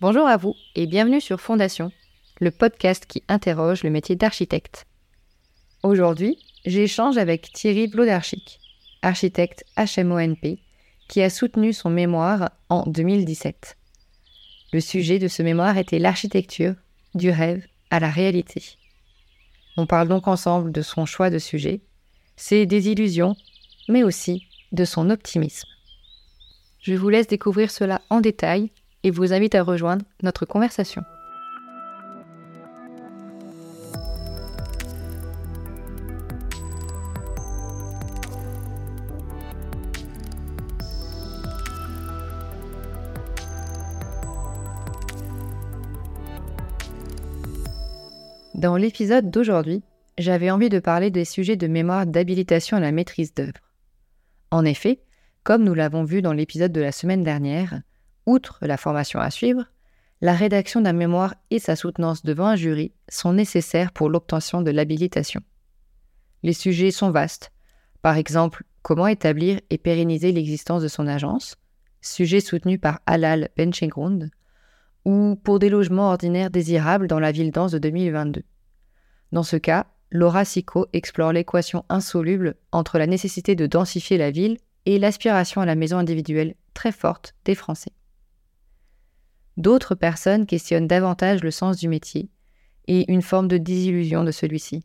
Bonjour à vous et bienvenue sur Fondation, le podcast qui interroge le métier d'architecte. Aujourd'hui, j'échange avec Thierry Vlodarchik, architecte HMONP, qui a soutenu son mémoire en 2017. Le sujet de ce mémoire était l'architecture, du rêve à la réalité. On parle donc ensemble de son choix de sujet, ses désillusions, mais aussi de son optimisme. Je vous laisse découvrir cela en détail et vous invite à rejoindre notre conversation. Dans l'épisode d'aujourd'hui, j'avais envie de parler des sujets de mémoire d'habilitation à la maîtrise d'œuvre. En effet, comme nous l'avons vu dans l'épisode de la semaine dernière, outre la formation à suivre, la rédaction d'un mémoire et sa soutenance devant un jury sont nécessaires pour l'obtention de l'habilitation. Les sujets sont vastes. Par exemple, comment établir et pérenniser l'existence de son agence, sujet soutenu par Alal Benchegrund, ou pour des logements ordinaires désirables dans la ville dense de 2022. Dans ce cas, Laura Sico explore l'équation insoluble entre la nécessité de densifier la ville et l'aspiration à la maison individuelle très forte des Français. D'autres personnes questionnent davantage le sens du métier et une forme de désillusion de celui-ci.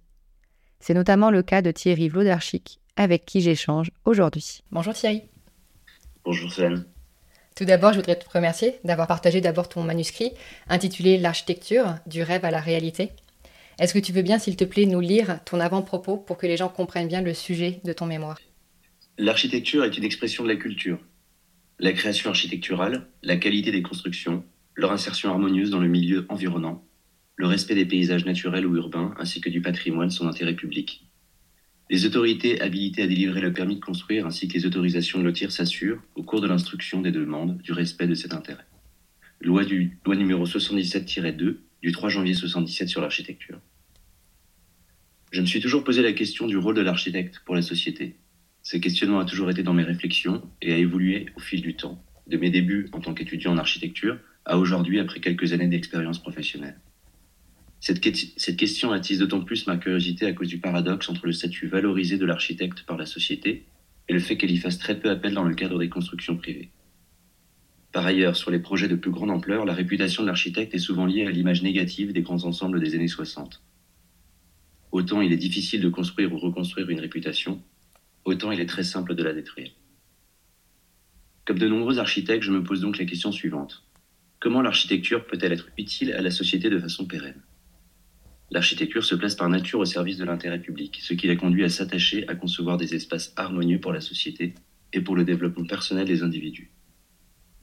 C'est notamment le cas de Thierry Vlodarchik, avec qui j'échange aujourd'hui. Bonjour Thierry. Bonjour Sven. Tout d'abord, je voudrais te remercier d'avoir partagé d'abord ton manuscrit intitulé L'architecture, du rêve à la réalité. Est-ce que tu veux bien, s'il te plaît, nous lire ton avant-propos pour que les gens comprennent bien le sujet de ton mémoire? L'architecture est une expression de la culture. La création architecturale, la qualité des constructions, leur insertion harmonieuse dans le milieu environnant, le respect des paysages naturels ou urbains, ainsi que du patrimoine son intérêt public. Les autorités habilitées à délivrer le permis de construire ainsi que les autorisations de lotir s'assurent, au cours de l'instruction des demandes, du respect de cet intérêt. Loi, du, loi numéro 77-2 du 3 janvier 77 sur l'architecture. Je me suis toujours posé la question du rôle de l'architecte pour la société. Ce questionnement a toujours été dans mes réflexions et a évolué au fil du temps, de mes débuts en tant qu'étudiant en architecture à aujourd'hui après quelques années d'expérience professionnelle. Cette, question attise d'autant plus ma curiosité à cause du paradoxe entre le statut valorisé de l'architecte par la société et le fait qu'elle y fasse très peu appel dans le cadre des constructions privées. Par ailleurs, sur les projets de plus grande ampleur, la réputation de l'architecte est souvent liée à l'image négative des grands ensembles des années 60. Autant il est difficile de construire ou reconstruire une réputation, autant il est très simple de la détruire. Comme de nombreux architectes, je me pose donc la question suivante. Comment l'architecture peut-elle être utile à la société de façon pérenne? L'architecture se place par nature au service de l'intérêt public, ce qui l'a conduit à s'attacher à concevoir des espaces harmonieux pour la société et pour le développement personnel des individus.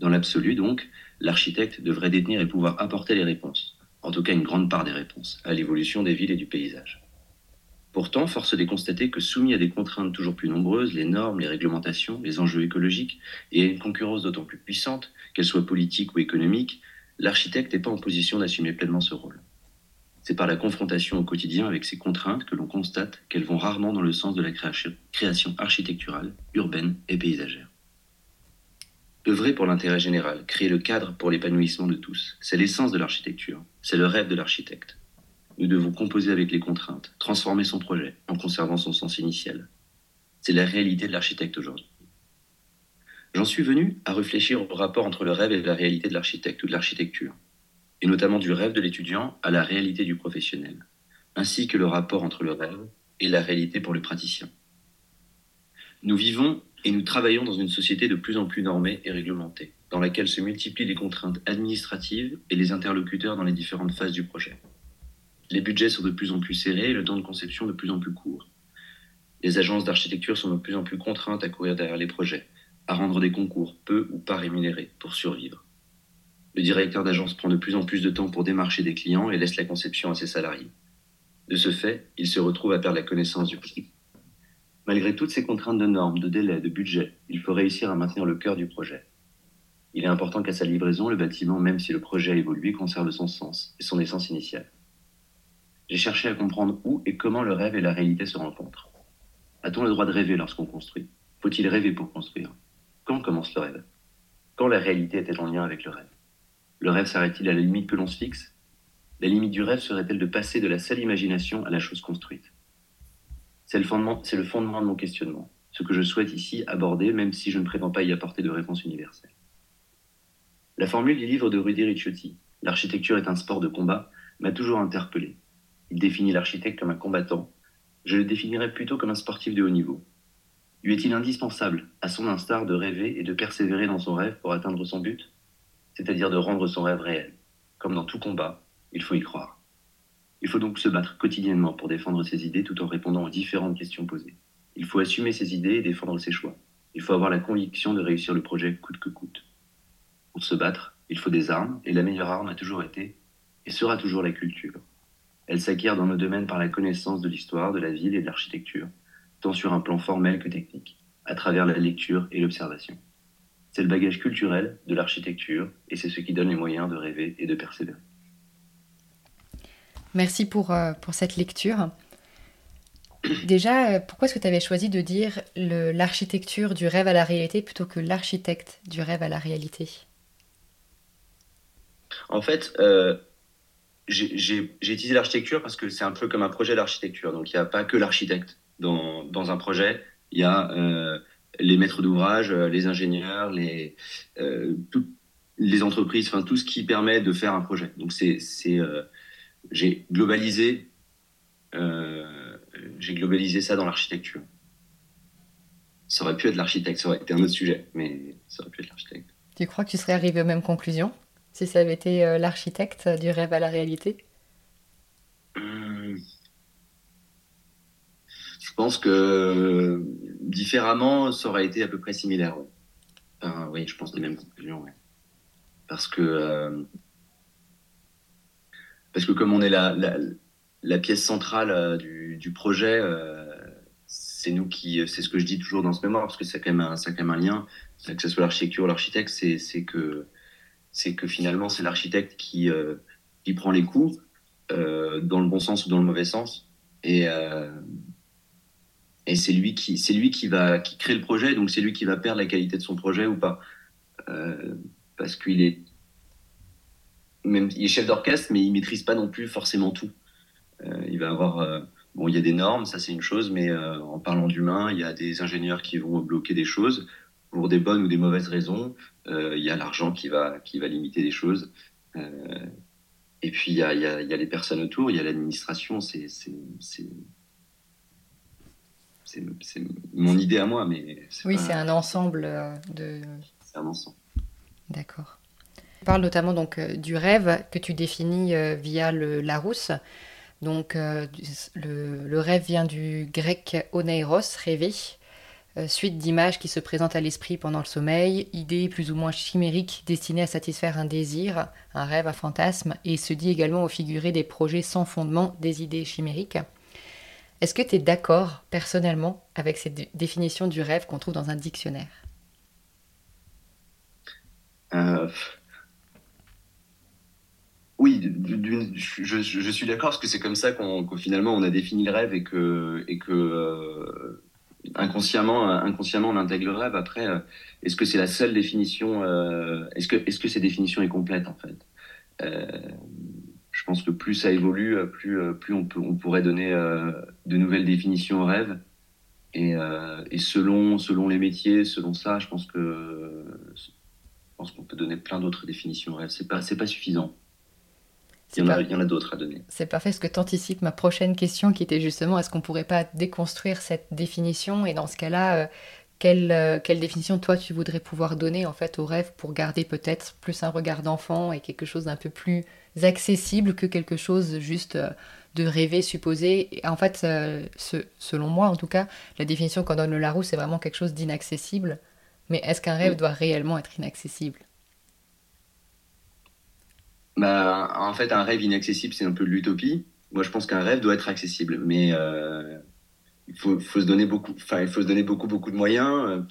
Dans l'absolu, donc, l'architecte devrait détenir et pouvoir apporter les réponses, en tout cas une grande part des réponses, à l'évolution des villes et du paysage. Pourtant, force est de constater que soumis à des contraintes toujours plus nombreuses, les normes, les réglementations, les enjeux écologiques, et à une concurrence d'autant plus puissante, qu'elle soit politique ou économique, l'architecte n'est pas en position d'assumer pleinement ce rôle. C'est par la confrontation au quotidien avec ces contraintes que l'on constate qu'elles vont rarement dans le sens de la création architecturale, urbaine et paysagère. Œuvrer pour l'intérêt général, créer le cadre pour l'épanouissement de tous, c'est l'essence de l'architecture, c'est le rêve de l'architecte. Nous devons composer avec les contraintes, transformer son projet en conservant son sens initial. C'est la réalité de l'architecte aujourd'hui. J'en suis venu à réfléchir au rapport entre le rêve et la réalité de l'architecte ou de l'architecture, et notamment du rêve de l'étudiant à la réalité du professionnel, ainsi que le rapport entre le rêve et la réalité pour le praticien. Nous vivons et nous travaillons dans une société de plus en plus normée et réglementée, dans laquelle se multiplient les contraintes administratives et les interlocuteurs dans les différentes phases du projet. Les budgets sont de plus en plus serrés et le temps de conception de plus en plus court. Les agences d'architecture sont de plus en plus contraintes à courir derrière les projets, à rendre des concours peu ou pas rémunérés pour survivre. Le directeur d'agence prend de plus en plus de temps pour démarcher des clients et laisse la conception à ses salariés. De ce fait, il se retrouve à perdre la connaissance du prix. Malgré toutes ces contraintes de normes, de délais, de budget, il faut réussir à maintenir le cœur du projet. Il est important qu'à sa livraison, le bâtiment, même si le projet a évolué, conserve son sens et son essence initiale. J'ai cherché à comprendre où et comment le rêve et la réalité se rencontrent. A-t-on le droit de rêver lorsqu'on construit? Faut-il rêver pour construire? Quand commence le rêve? Quand la réalité est-elle en lien avec le rêve? Le rêve s'arrête-t-il à la limite que l'on se fixe? La limite du rêve serait-elle de passer de la seule imagination à la chose construite? C'est le, le fondement de mon questionnement, ce que je souhaite ici aborder, même si je ne prétends pas y apporter de réponse universelle. La formule du livre de Rudy Ricciotti, L'architecture est un sport de combat, m'a toujours interpellé. Il définit l'architecte comme un combattant. Je le définirais plutôt comme un sportif de haut niveau. Lui est-il indispensable, à son instar, de rêver et de persévérer dans son rêve pour atteindre son but? C'est-à-dire de rendre son rêve réel. Comme dans tout combat, il faut y croire. Il faut donc se battre quotidiennement pour défendre ses idées tout en répondant aux différentes questions posées. Il faut assumer ses idées et défendre ses choix. Il faut avoir la conviction de réussir le projet coûte que coûte. Pour se battre, il faut des armes, et la meilleure arme a toujours été et sera toujours la culture. Elle s'acquiert dans nos domaines par la connaissance de l'histoire, de la ville et de l'architecture, tant sur un plan formel que technique, à travers la lecture et l'observation. C'est le bagage culturel de l'architecture et c'est ce qui donne les moyens de rêver et de persévérer. Merci pour, euh, pour cette lecture. Déjà, euh, pourquoi est-ce que tu avais choisi de dire l'architecture du rêve à la réalité plutôt que l'architecte du rêve à la réalité? En fait, euh, j'ai utilisé l'architecture parce que c'est un peu comme un projet d'architecture. Donc, il n'y a pas que l'architecte dans, un projet. Il y a euh, les maîtres d'ouvrage, euh, les ingénieurs, les, euh, les entreprises, enfin tout ce qui permet de faire un projet. Donc, c'est, j'ai globalisé, j'ai globalisé ça dans l'architecture. Ça aurait pu être l'architecte, ça aurait été un autre sujet, mais ça aurait pu être l'architecte. Tu crois que tu serais arrivé aux mêmes conclusions? Si ça avait été euh, l'architecte du rêve à la réalité hum. Je pense que différemment, ça aurait été à peu près similaire. oui, je pense les mêmes conclusions. Parce que euh, parce que comme on est la, pièce centrale euh, du, projet, c'est nous qui, c'est ce que je dis toujours dans ce mémoire, parce que ça a quand même un lien, que ce soit l'architecture ou l'architecte, c'est que c'est que finalement, c'est l'architecte qui, euh, qui prend les coups, euh, dans le bon sens ou dans le mauvais sens. Et, euh, et c'est lui, qui, lui qui, va, qui crée le projet, donc c'est lui qui va perdre la qualité de son projet ou pas. parce qu'il est, même, il est chef d'orchestre, mais il maîtrise pas non plus forcément tout. il va avoir. Bon, il y a des normes, ça c'est une chose, mais en parlant d'humain, il y a des ingénieurs qui vont bloquer des choses pour des bonnes ou des mauvaises raisons. Euh, il y a l'argent qui va, qui va limiter les choses. Euh, et puis il y a, y, a, y a, les personnes autour, il y a l'administration. C'est mon idée à moi, mais oui, c'est un ensemble euh, de. C'est un ensemble. D'accord. Tu parles notamment donc du rêve que tu définis via le Larousse. Donc le, le, rêve vient du grec oneiros, rêver, suite d'images qui se présentent à l'esprit pendant le sommeil, idées plus ou moins chimériques destinées à satisfaire un désir, un rêve, un fantasme, et se dit également au figuré des projets sans fondement, des idées chimériques. Est-ce que tu es d'accord personnellement avec cette définition du rêve qu'on trouve dans un dictionnaire? Euh, Oui, je, suis d'accord parce que c'est comme ça qu'on finalement on a défini le rêve et que, et que euh, inconsciemment, euh, inconsciemment, on intègre le rêve. Après, euh, est-ce que c'est la seule définition euh, Est-ce que, est-ce que cette définition est complète en fait? Je pense que plus ça évolue, plus, plus on, peut, on pourrait donner de nouvelles définitions au rêve. Et, et, selon, selon les métiers, selon ça, je pense que je pense qu'on peut donner plein d'autres définitions au rêve. C'est pas, c'est pas suffisant. Il y, en a, d'autres à donner. C'est parfait, parce que tu anticipes ma prochaine question qui était justement est-ce qu'on pourrait pas déconstruire cette définition? Et dans ce cas-là, euh, quelle, euh, quelle, définition toi tu voudrais pouvoir donner en fait au rêve pour garder peut-être plus un regard d'enfant et quelque chose d'un peu plus accessible que quelque chose juste euh, de rêver, supposé? en fait, ce, selon moi en tout cas, la définition qu'on donne le Larousse, c'est vraiment quelque chose d'inaccessible. Mais est-ce qu'un rêve doit réellement être inaccessible? Bah, en fait, un rêve inaccessible, c'est un peu de l'utopie. Moi, je pense qu'un rêve doit être accessible, mais euh, il faut, se donner beaucoup, il faut se donner beaucoup, beaucoup de moyens.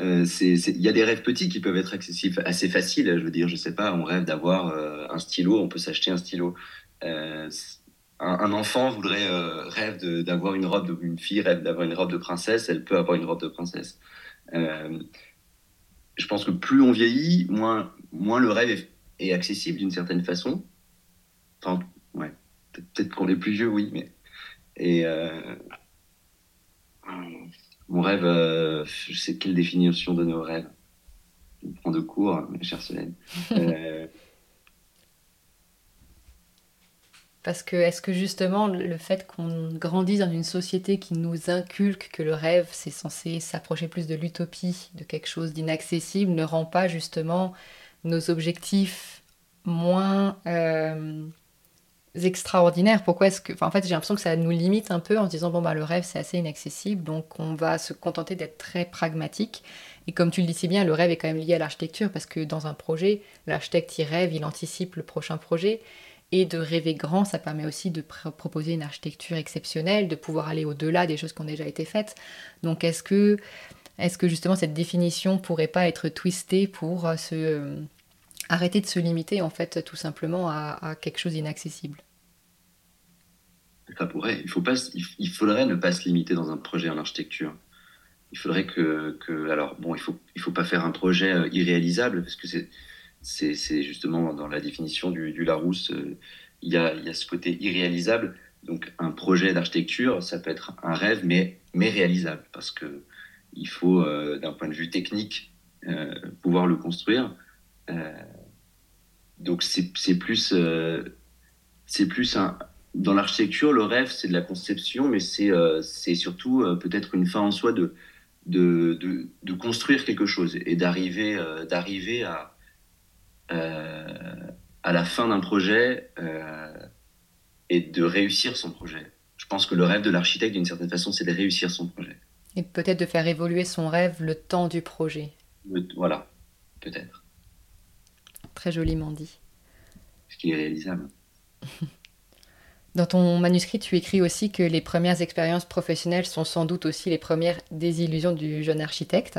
Euh, il y a des rêves petits qui peuvent être accessibles, assez faciles. Je veux dire, je sais pas, on rêve d'avoir euh, un stylo, on peut s'acheter un stylo. Euh, un, enfant voudrait rêve d'avoir une robe, une fille rêve d'avoir une robe de princesse, elle peut avoir une robe de princesse. je pense que plus on vieillit, moins, moins le rêve est et accessible d'une certaine façon. Enfin, ouais, peut-être qu'on est plus vieux, oui, mais. Et euh, mon rêve, euh, je sais quelle définition donner au rêve. Je prends de cours, chère Solène. Euh, Parce que est-ce que justement le fait qu'on grandisse dans une société qui nous inculque que le rêve c'est censé s'approcher plus de l'utopie, de quelque chose d'inaccessible, ne rend pas justement nos objectifs moins euh, extraordinaires Pourquoi est-ce que, en fait, j'ai l'impression que ça nous limite un peu en se disant bon bah le rêve c'est assez inaccessible, donc on va se contenter d'être très pragmatique. Et comme tu le dis si bien, le rêve est quand même lié à l'architecture parce que dans un projet, l'architecte il rêve, il anticipe le prochain projet. Et de rêver grand, ça permet aussi de proposer une architecture exceptionnelle, de pouvoir aller au-delà des choses qui ont déjà été faites. Donc est-ce que, est que justement cette définition pourrait pas être twistée pour euh, se, euh, arrêter de se limiter en fait tout simplement à, quelque chose d'inaccessible? Ça pourrait. Il, faut pas, il, faudrait ne pas se limiter dans un projet en architecture. Il faudrait que, que alors bon, il faut, il faut pas faire un projet euh, irréalisable parce que c'est c'est justement dans la définition du, Larousse, euh, il y, a, y, a, ce côté irréalisable. Donc un projet d'architecture, ça peut être un rêve, mais, mais réalisable, parce que il faut, euh, d'un point de vue technique, euh, pouvoir le construire. donc c'est plus, c'est plus un, dans l'architecture, le rêve, c'est de la conception, mais c'est surtout peut-être une fin en soi de, de, de, construire quelque chose et d'arriver à, euh, la fin d'un projet euh, et de réussir son projet. Je pense que le rêve de l'architecte, d'une certaine façon, c'est de réussir son projet. Et peut-être de faire évoluer son rêve le temps du projet. voilà, peut-être. Très joliment dit. Ce qui est réalisable. Dans ton manuscrit, tu écris aussi que les premières expériences professionnelles sont sans doute aussi les premières désillusions du jeune architecte.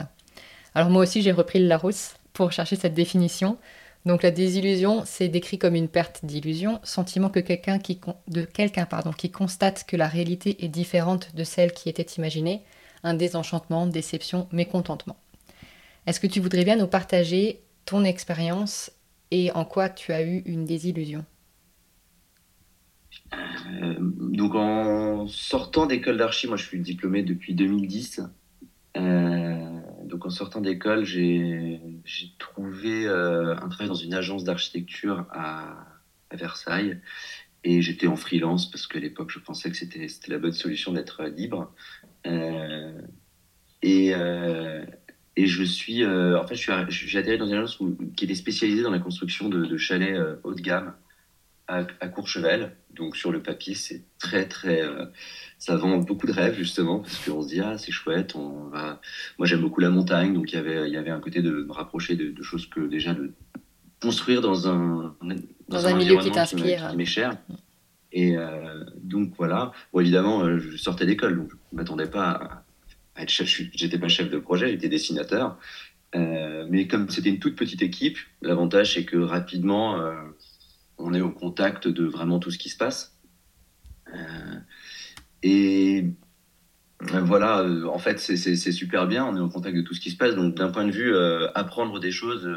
Alors moi aussi, j'ai repris le Larousse pour chercher cette définition. Donc la désillusion, c'est décrit comme une perte d'illusion, sentiment que quelqu'un qui, de quelqu'un pardon, qui constate que la réalité est différente de celle qui était imaginée, un désenchantement, déception, mécontentement. Est-ce que tu voudrais bien nous partager ton expérience et en quoi tu as eu une désillusion? Euh, Donc en sortant d'école d'archi, moi je suis diplômé depuis 2010. Euh, donc en sortant d'école, j'ai trouvé euh, un travail dans une agence d'architecture à, Versailles. Et j'étais en freelance parce qu'à l'époque, je pensais que c'était la bonne solution d'être libre. Euh, et, et je suis, en fait, j'ai atterri dans une agence qui était spécialisée dans la construction de, de chalets haut de gamme à, Courchevel. Donc sur le papier, c'est très très, euh, ça vend beaucoup de rêves justement parce qu'on se dit ah c'est chouette, on va. Moi j'aime beaucoup la montagne, donc il y avait il y avait un côté de me rapprocher de, choses que déjà de construire dans un dans, un, milieu qui t'inspire, qui m'est cher. Et euh, donc voilà. Bon évidemment, euh, je sortais d'école, donc je m'attendais pas à être chef. J'étais pas chef de projet, j'étais dessinateur. mais comme c'était une toute petite équipe, l'avantage c'est que rapidement on est au contact de vraiment tout ce qui se passe. Euh, et euh, voilà, euh, en fait, c'est super bien, on est au contact de tout ce qui se passe. Donc, d'un point de vue apprendre des choses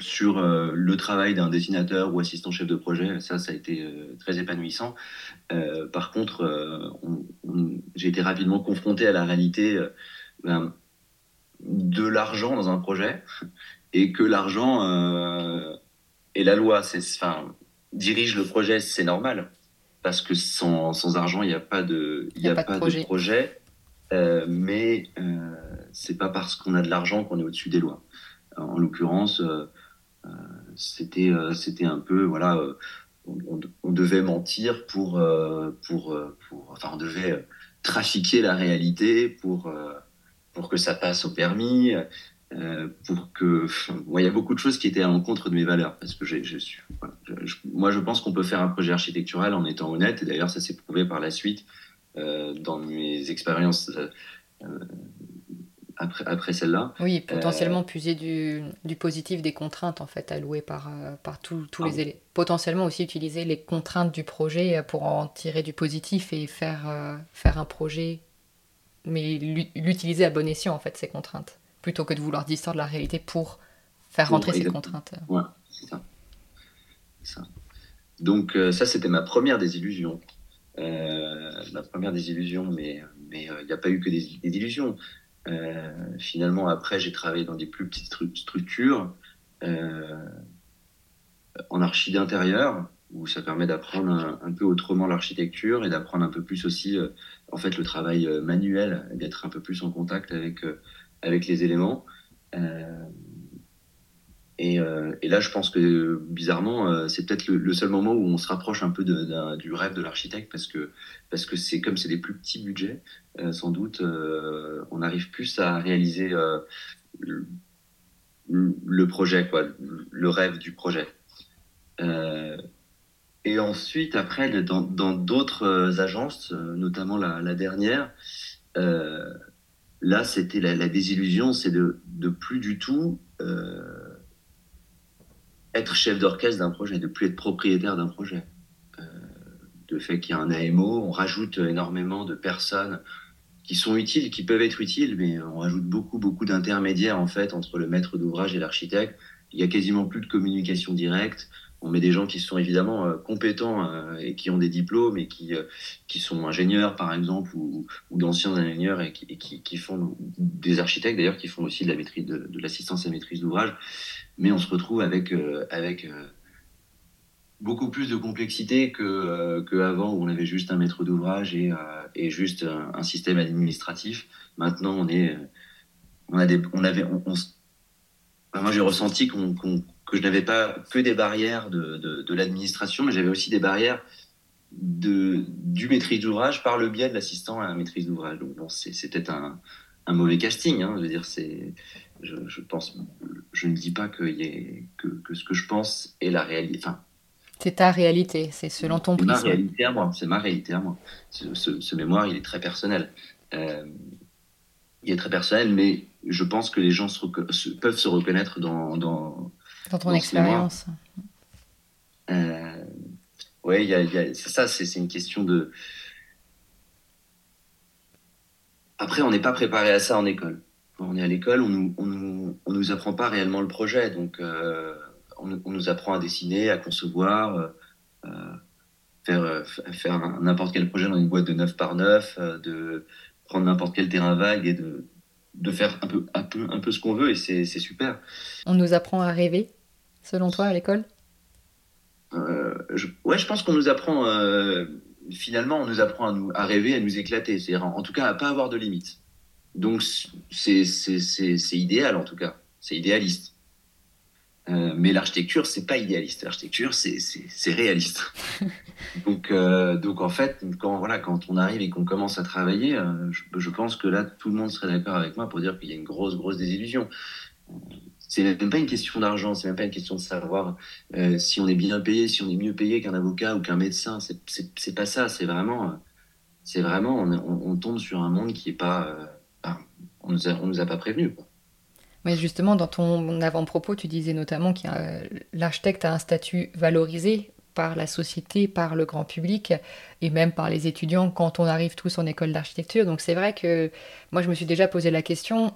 sur le travail d'un dessinateur ou assistant chef de projet, ça, ça a été très épanouissant. par contre, j'ai été rapidement confronté à la réalité ben, de l'argent dans un projet et que l'argent et la loi c'est, enfin, dirige le projet, c'est normal. Parce que sans, sans argent, il n'y a pas de, y a, pas, de projet. Euh, mais euh, c'est pas parce qu'on a de l'argent qu'on est au-dessus des lois. En l'occurrence, euh, euh, c'était, c'était un peu, voilà, on, on, devait mentir pour, pour, enfin, on devait trafiquer la réalité pour, pour que ça passe au permis. Euh, pour que. il y a beaucoup de choses qui étaient à l'encontre de mes valeurs. Parce que moi, je pense qu'on peut faire un projet architectural en étant honnête. Et d'ailleurs, ça s'est prouvé par la suite euh, dans mes expériences euh, après, après celle-là. Oui, potentiellement puiser du, du, positif des contraintes en fait allouées par, par tous les éléments. Potentiellement aussi utiliser les contraintes du projet pour en tirer du positif et faire, faire un projet, mais l'utiliser à bon escient en fait, ces contraintes plutôt que de vouloir distordre la réalité pour faire rentrer ces contraintes. Ouais. c'est ça. ça. Donc ça, c'était ma première désillusion. ma première désillusion, mais mais il n'y a pas eu que des, des illusions. Finalement, après, j'ai travaillé dans des plus petites structures en archi d'intérieur où ça permet d'apprendre un, peu autrement l'architecture et d'apprendre un peu plus aussi euh, en fait le travail euh, manuel, d'être un peu plus en contact avec, euh, avec les éléments. Et, et, là, je pense que bizarrement, c'est peut-être le, seul moment où on se rapproche un peu du rêve de l'architecte parce que parce que c'est comme c'est des plus petits budgets, sans doute, on arrive plus à réaliser le, projet, quoi, le rêve du projet. Et ensuite, après, dans d'autres euh, agences, euh, notamment la, dernière, euh, là, c'était la, désillusion, c'est de, de, plus du tout être chef d'orchestre d'un projet, de plus être propriétaire d'un projet. de fait qu'il y a un AMO, on rajoute énormément de personnes qui sont utiles, qui peuvent être utiles, mais on rajoute beaucoup, beaucoup d'intermédiaires en fait entre le maître d'ouvrage et l'architecte. Il y a quasiment plus de communication directe on met des gens qui sont évidemment euh, compétents euh, et qui ont des diplômes et qui, euh, qui sont ingénieurs, par exemple, ou, d'anciens ingénieurs et, qui, qui, font des architectes d'ailleurs, qui font aussi de la maîtrise de, l'assistance à maîtrise d'ouvrage. Mais on se retrouve avec, avec beaucoup plus de complexité que, que où on avait juste un maître d'ouvrage et, et juste un, système administratif. Maintenant, on est, on a des, on avait, moi j'ai ressenti qu'on que je n'avais pas que des barrières de, de, l'administration, mais j'avais aussi des barrières de, du maîtrise d'ouvrage par le biais de l'assistant à la maîtrise d'ouvrage. Donc bon, c'était un, un, mauvais casting. Hein. Je veux dire, c'est, je, je, pense, je ne dis pas que, y ait, que, que, ce que je pense est la réalité. Enfin, c'est ta réalité, c'est selon ton prisme. C'est ma réalité à moi. C'est ma réalité à moi. Ce, ce, mémoire, il est très personnel. Euh, il est très personnel, mais je pense que les gens se, peuvent se reconnaître dans, dans, dans ton expérience. Euh, oui, c'est ça, c'est une question de. Après, on n'est pas préparé à ça en école. Quand on est à l'école, on nous, on, nous, on nous apprend pas réellement le projet. Donc, euh, on, on, nous apprend à dessiner, à concevoir, euh, faire, faire n'importe quel projet dans une boîte de 9 par 9, de prendre n'importe quel terrain vague et de, de faire un peu, un peu, un peu ce qu'on veut. Et c'est super. On nous apprend à rêver selon toi, à l'école? Euh, Ouais, je pense qu'on nous apprend, euh, finalement, on nous apprend à, nous, à rêver, à nous éclater, c'est-à-dire en tout cas à pas avoir de limites. Donc c'est idéal en tout cas, c'est idéaliste. Euh, mais l'architecture, c'est pas idéaliste. L'architecture, c'est réaliste. donc, donc, en fait, quand, voilà, quand on arrive et qu'on commence à travailler, je, je, pense que là, tout le monde serait d'accord avec moi pour dire qu'il y a une grosse, grosse désillusion c'est même pas une question d'argent, c'est même pas une question de savoir euh, si on est bien payé, si on est mieux payé qu'un avocat ou qu'un médecin. C'est pas ça. C'est vraiment, c'est vraiment, on, tombe sur un monde qui est pas, euh, on nous a, nous a pas prévenu. Mais justement, dans ton avant-propos, tu disais notamment que l'architecte a un statut valorisé par la société, par le grand public et même par les étudiants quand on arrive tous en école d'architecture. Donc c'est vrai que moi je me suis déjà posé la question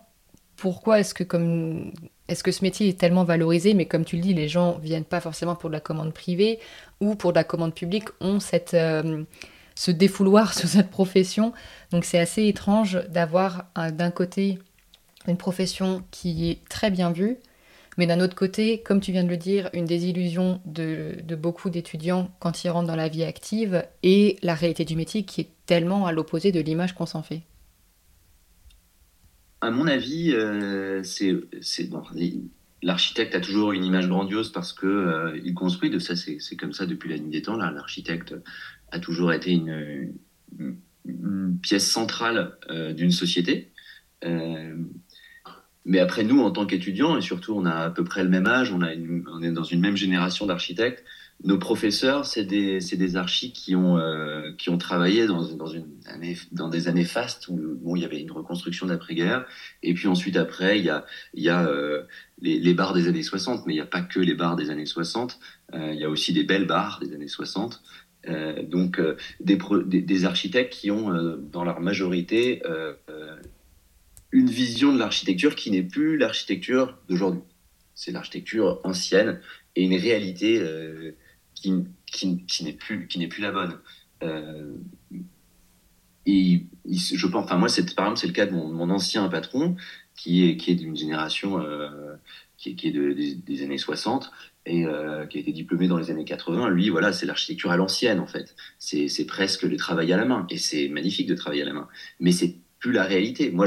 pourquoi est-ce que comme est-ce que ce métier est tellement valorisé, mais comme tu le dis, les gens viennent pas forcément pour de la commande privée ou pour de la commande publique, ont cette, euh, ce défouloir sur cette profession. Donc c'est assez étrange d'avoir d'un côté une profession qui est très bien vue, mais d'un autre côté, comme tu viens de le dire, une désillusion de, de beaucoup d'étudiants quand ils rentrent dans la vie active et la réalité du métier qui est tellement à l'opposé de l'image qu'on s'en fait à mon avis, euh, c'est l'architecte a toujours une image grandiose parce que euh, il construit. De ça, c'est comme ça depuis la nuit des temps. L'architecte a toujours été une, pièce centrale euh, d'une société. mais après, nous, en tant qu'étudiants, et surtout, on a à peu près le même âge, on est dans une même génération d'architectes nos professeurs, c'est des, des archis qui ont, euh, travaillé dans, des années fastes où bon, il y avait une reconstruction d'après-guerre. Et puis ensuite, après, il y a, euh, les, bars des années 60, mais il n'y a pas que les bars des années 60. Euh, il y a aussi des belles bars des années 60. donc, des, architectes qui ont, dans leur majorité, une vision de l'architecture qui n'est plus l'architecture d'aujourd'hui. C'est l'architecture ancienne et une réalité qui, n'est plus, qui plus la bonne. et je pense, enfin moi, c'est, par exemple, c'est le cas de mon, mon, ancien patron qui est, qui est d'une génération qui, qui, est de, des, années 60 et euh, qui a été diplômé dans les années 80, lui, voilà, c'est l'architecture à l'ancienne, en fait. C'est presque le travail à la main. Et c'est magnifique de travailler à la main. Mais c'est plus la réalité. Moi,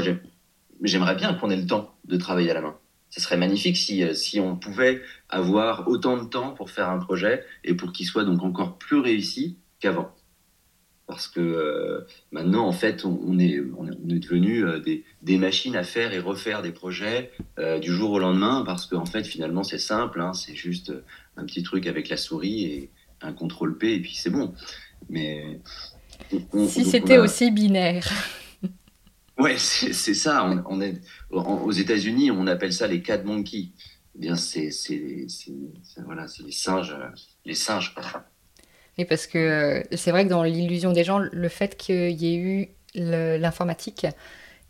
j'aimerais bien qu'on ait le temps de travailler à la main. Ce serait magnifique si, euh, si on pouvait avoir autant de temps pour faire un projet et pour qu'il soit donc encore plus réussi qu'avant parce que euh, maintenant, en fait, on, est, on est devenu euh, des, des, machines à faire et refaire des projets euh, du jour au lendemain, parce qu'en fait, finalement, c'est simple, hein, c'est juste un petit truc avec la souris et un contrôle P, et puis c'est bon. Mais si c'était aussi binaire. Ouais, c'est ça. On, est aux États-Unis, on appelle ça les cat monkeys. Eh bien, c'est voilà, les singes, les singes. Et parce que euh, c'est vrai que dans l'illusion des gens, le fait qu'il y ait eu l'informatique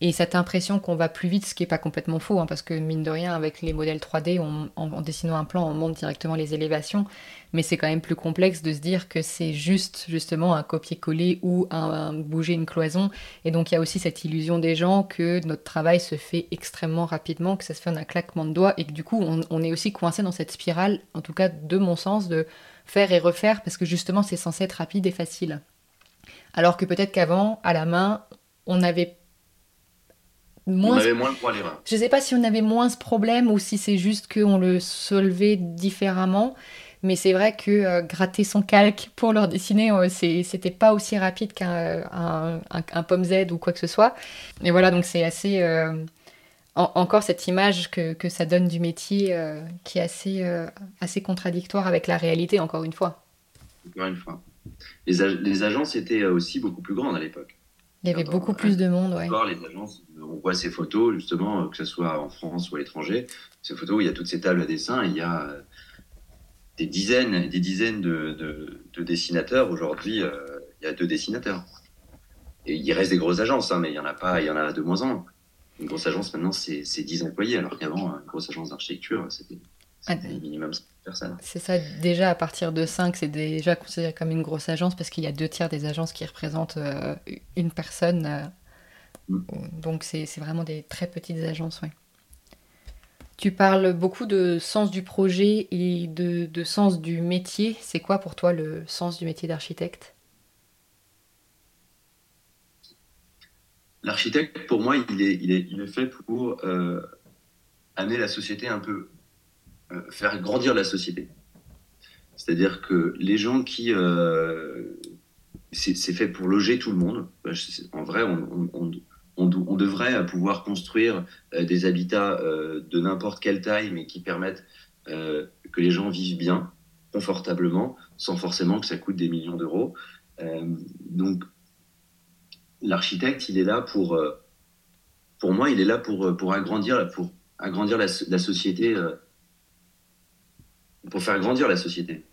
et cette impression qu'on va plus vite, ce qui n'est pas complètement faux, hein, parce que mine de rien, avec les modèles 3D, en, dessinant un plan, on monte directement les élévations, mais c'est quand même plus complexe de se dire que c'est juste justement un copier-coller ou un, bouger une cloison. Et donc il y a aussi cette illusion des gens que notre travail se fait extrêmement rapidement, que ça se fait en un claquement de doigts, et que du coup on, est aussi coincé dans cette spirale, en tout cas de mon sens, de faire et refaire parce que justement c'est censé être rapide et facile. Alors que peut-être qu'avant, à la main, on avait moins. On avait moins le l'erreur. Je sais pas si on avait moins ce problème ou si c'est juste qu'on le solvait différemment. Mais c'est vrai que euh, gratter son calque pour leur dessiner, euh, c'était pas aussi rapide qu'un un, pomme Z ou quoi que ce soit. Et voilà, donc c'est assez. Euh, encore cette image que, que, ça donne du métier euh, qui est assez, assez contradictoire avec la réalité, encore une fois. Encore une fois. Les, les agences étaient aussi beaucoup plus grandes à l'époque. Il y avait beaucoup plus de monde, ouais. Encore, les agences, on voit ces photos, justement, que ce soit en France ou à l'étranger, ces photos où il y a toutes ces tables à dessin, il y a euh, des dizaines des dizaines de, de, dessinateurs. Aujourd'hui, il y a deux dessinateurs. Et il reste des grosses agences, hein, mais il y en a pas, il y en a de moins en moins. Une grosse agence, maintenant, c'est 10 employés, alors qu'avant, une grosse agence d'architecture, c'était ah, minimum 5 personnes. C'est ça, déjà à partir de 5, c'est déjà considéré comme une grosse agence parce qu'il y a deux tiers des agences qui représentent euh, une personne. Euh, mm. Donc c'est vraiment des très petites agences, oui. Tu parles beaucoup de sens du projet et de, de sens du métier. C'est quoi pour toi le sens du métier d'architecte? L'architecte, pour moi, il est, il est, il est fait pour euh, amener la société un peu, faire grandir la société. C'est-à-dire que les gens qui. Euh, c'est fait pour loger tout le monde. En vrai, on, devrait pouvoir construire des habitats de n'importe quelle taille, mais qui permettent que les gens vivent bien, confortablement, sans forcément que ça coûte des millions d'euros. donc, l'architecte, il est là pour, euh, pour moi, il est là pour, euh, pour agrandir, pour agrandir la, société, euh, pour faire grandir la société.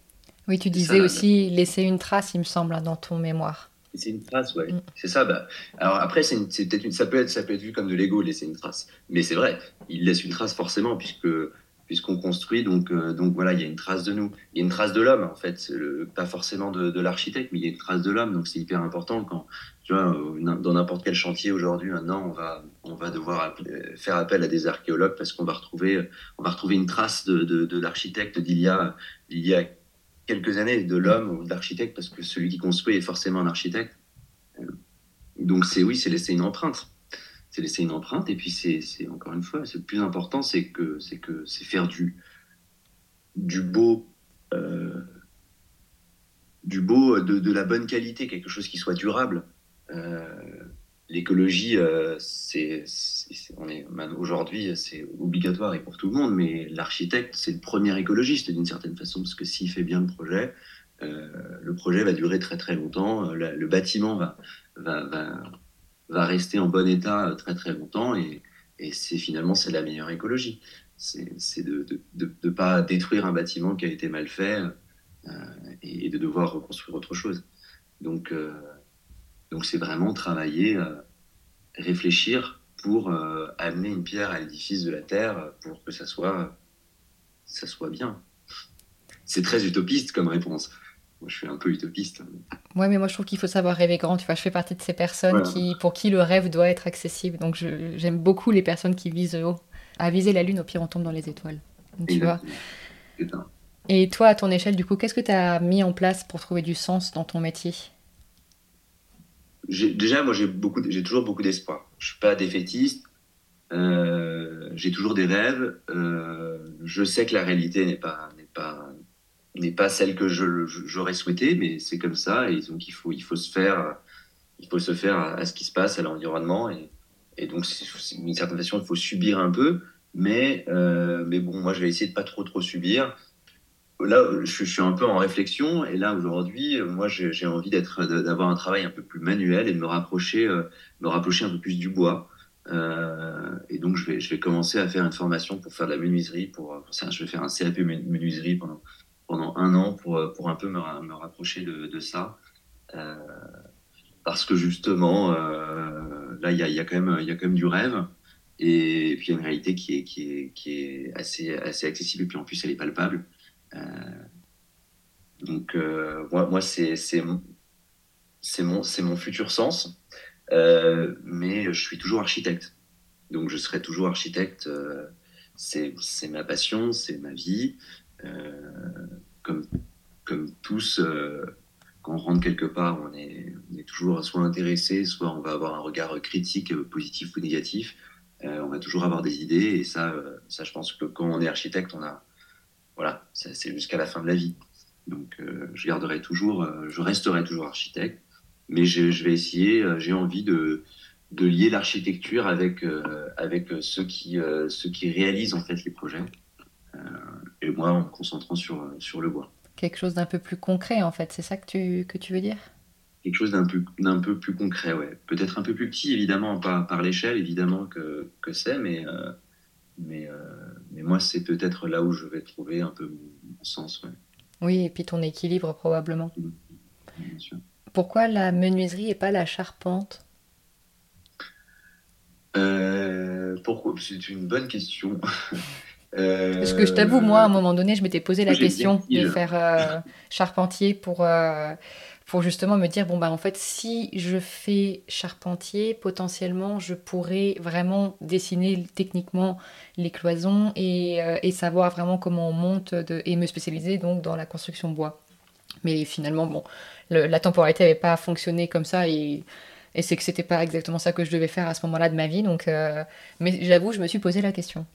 Oui, tu disais aussi laisser une trace, il me semble, hein, dans ton mémoire. C'est une trace, ouais. Mm. C'est ça. Bah. Alors après, une, ça peut être, ça peut être vu comme de l'ego laisser une trace, mais c'est vrai. Il laisse une trace forcément puisque puisqu'on construit, donc, euh, donc voilà, il y a une trace de nous. Il y a une trace de l'homme, en fait, pas forcément de, l'architecte, mais il y a une trace de l'homme, donc c'est hyper important quand, euh, dans n'importe quel chantier aujourd'hui, maintenant, on va, on va devoir faire appel à des archéologues parce qu'on va retrouver, on va retrouver une trace de, l'architecte d'il y a, il y a quelques années, de l'homme ou de l'architecte, parce que celui qui construit est forcément un architecte. Euh, donc c'est oui, c'est laisser une empreinte c'est laisser une empreinte. Et puis, c'est encore une fois, le plus important, c'est que c'est que c'est faire euh, du beau de, la bonne qualité, quelque chose qui soit durable. Euh, l'écologie, euh, c'est, aujourd'hui, c'est obligatoire et pour tout le monde, mais l'architecte, c'est le premier écologiste d'une certaine façon, parce que s'il fait bien le projet, le projet va durer très très longtemps, le bâtiment va, va va rester en bon état euh, très très longtemps et, c'est finalement c'est la meilleure écologie. C'est de ne pas détruire un bâtiment qui a été mal fait euh, et, de devoir reconstruire autre chose. Donc euh, donc c'est vraiment travailler, réfléchir pour amener une pierre à l'édifice de la terre pour que ça soit ça soit bien. c'est très utopiste comme réponse. Moi, je suis un peu utopiste. Ouais, mais moi, je trouve qu'il faut savoir rêver grand. Tu vois, je fais partie de ces personnes qui, pour qui le rêve doit être accessible. Donc, j'aime beaucoup les personnes qui visent haut. À viser la lune, au pire, on tombe dans les étoiles. tu vois. Et toi, à ton échelle, du coup, qu'est-ce que tu as mis en place pour trouver du sens dans ton métier? Déjà, moi, j'ai beaucoup, j'ai toujours beaucoup d'espoir. Je suis pas défaitiste. Euh, j'ai toujours des rêves. Euh, je sais que la réalité n'est pas, n'est pas, n'est pas celle que j'aurais souhaité, mais c'est comme ça. Et donc, il faut, il faut se faire, il faut se faire à, ce qui se passe à l'environnement. Et, et donc, d'une certaine façon, il faut subir un peu. Mais, euh, mais bon, moi, je vais essayer de pas trop, trop subir là, je, suis un peu en réflexion et là aujourd'hui, moi, j'ai envie d'être, d'avoir un travail un peu plus manuel et de me rapprocher, euh, me rapprocher un peu plus du bois. Euh, et donc, je vais, je vais commencer à faire une formation pour faire de la menuiserie. Pour, ça, je vais faire un CAP menuiserie pendant, pendant un an pour, pour un peu me, rapprocher de, ça. Euh, parce que justement, là, il y a, y, a quand même, y a quand même du rêve. Et puis, il y a une réalité qui est, qui est, qui est assez, assez accessible. Et puis, en plus, elle est palpable. Euh, donc, euh, moi, moi c'est mon, mon futur sens. Euh, mais je suis toujours architecte. Donc je serai toujours architecte. c'est ma passion, c'est ma vie. comme, comme tous, quand on rentre quelque part, on est, on est, toujours soit intéressé, soit on va avoir un regard critique, positif ou négatif. on va toujours avoir des idées. Et ça, ça, je pense que quand on est architecte, on a, voilà, c'est jusqu'à la fin de la vie. Donc, euh, je garderai toujours, euh, je resterai toujours architecte, mais je, vais essayer, euh, j'ai envie de, de lier l'architecture avec, avec ceux, qui, ceux qui réalisent en fait les projets. et moi, en me concentrant sur, sur le bois. Quelque chose d'un peu plus concret, en fait, c'est ça que tu, que tu veux dire? Quelque chose d'un peu, d'un peu plus concret, ouais. Peut-être un peu plus petit, évidemment, par, par l'échelle, évidemment que, que c'est, mais, mais, euh, mais moi, c'est peut-être là où je vais trouver un peu mon, sens. Oui, et puis ton équilibre probablement. Mmh, bien sûr. Pourquoi la menuiserie et pas la charpente? Euh, Pourquoi? C'est une bonne question. Parce que je t'avoue, moi, à un moment donné, je m'étais posé la question de faire euh, charpentier pour, pour justement me dire bon bah en fait si je fais charpentier potentiellement je pourrais vraiment dessiner techniquement les cloisons et, euh, et savoir vraiment comment on monte de, et me spécialiser donc dans la construction bois. Mais finalement bon la temporalité n'avait pas fonctionné comme ça et, et c'est que c'était pas exactement ça que je devais faire à ce moment-là de ma vie donc euh, mais j'avoue je me suis posé la question.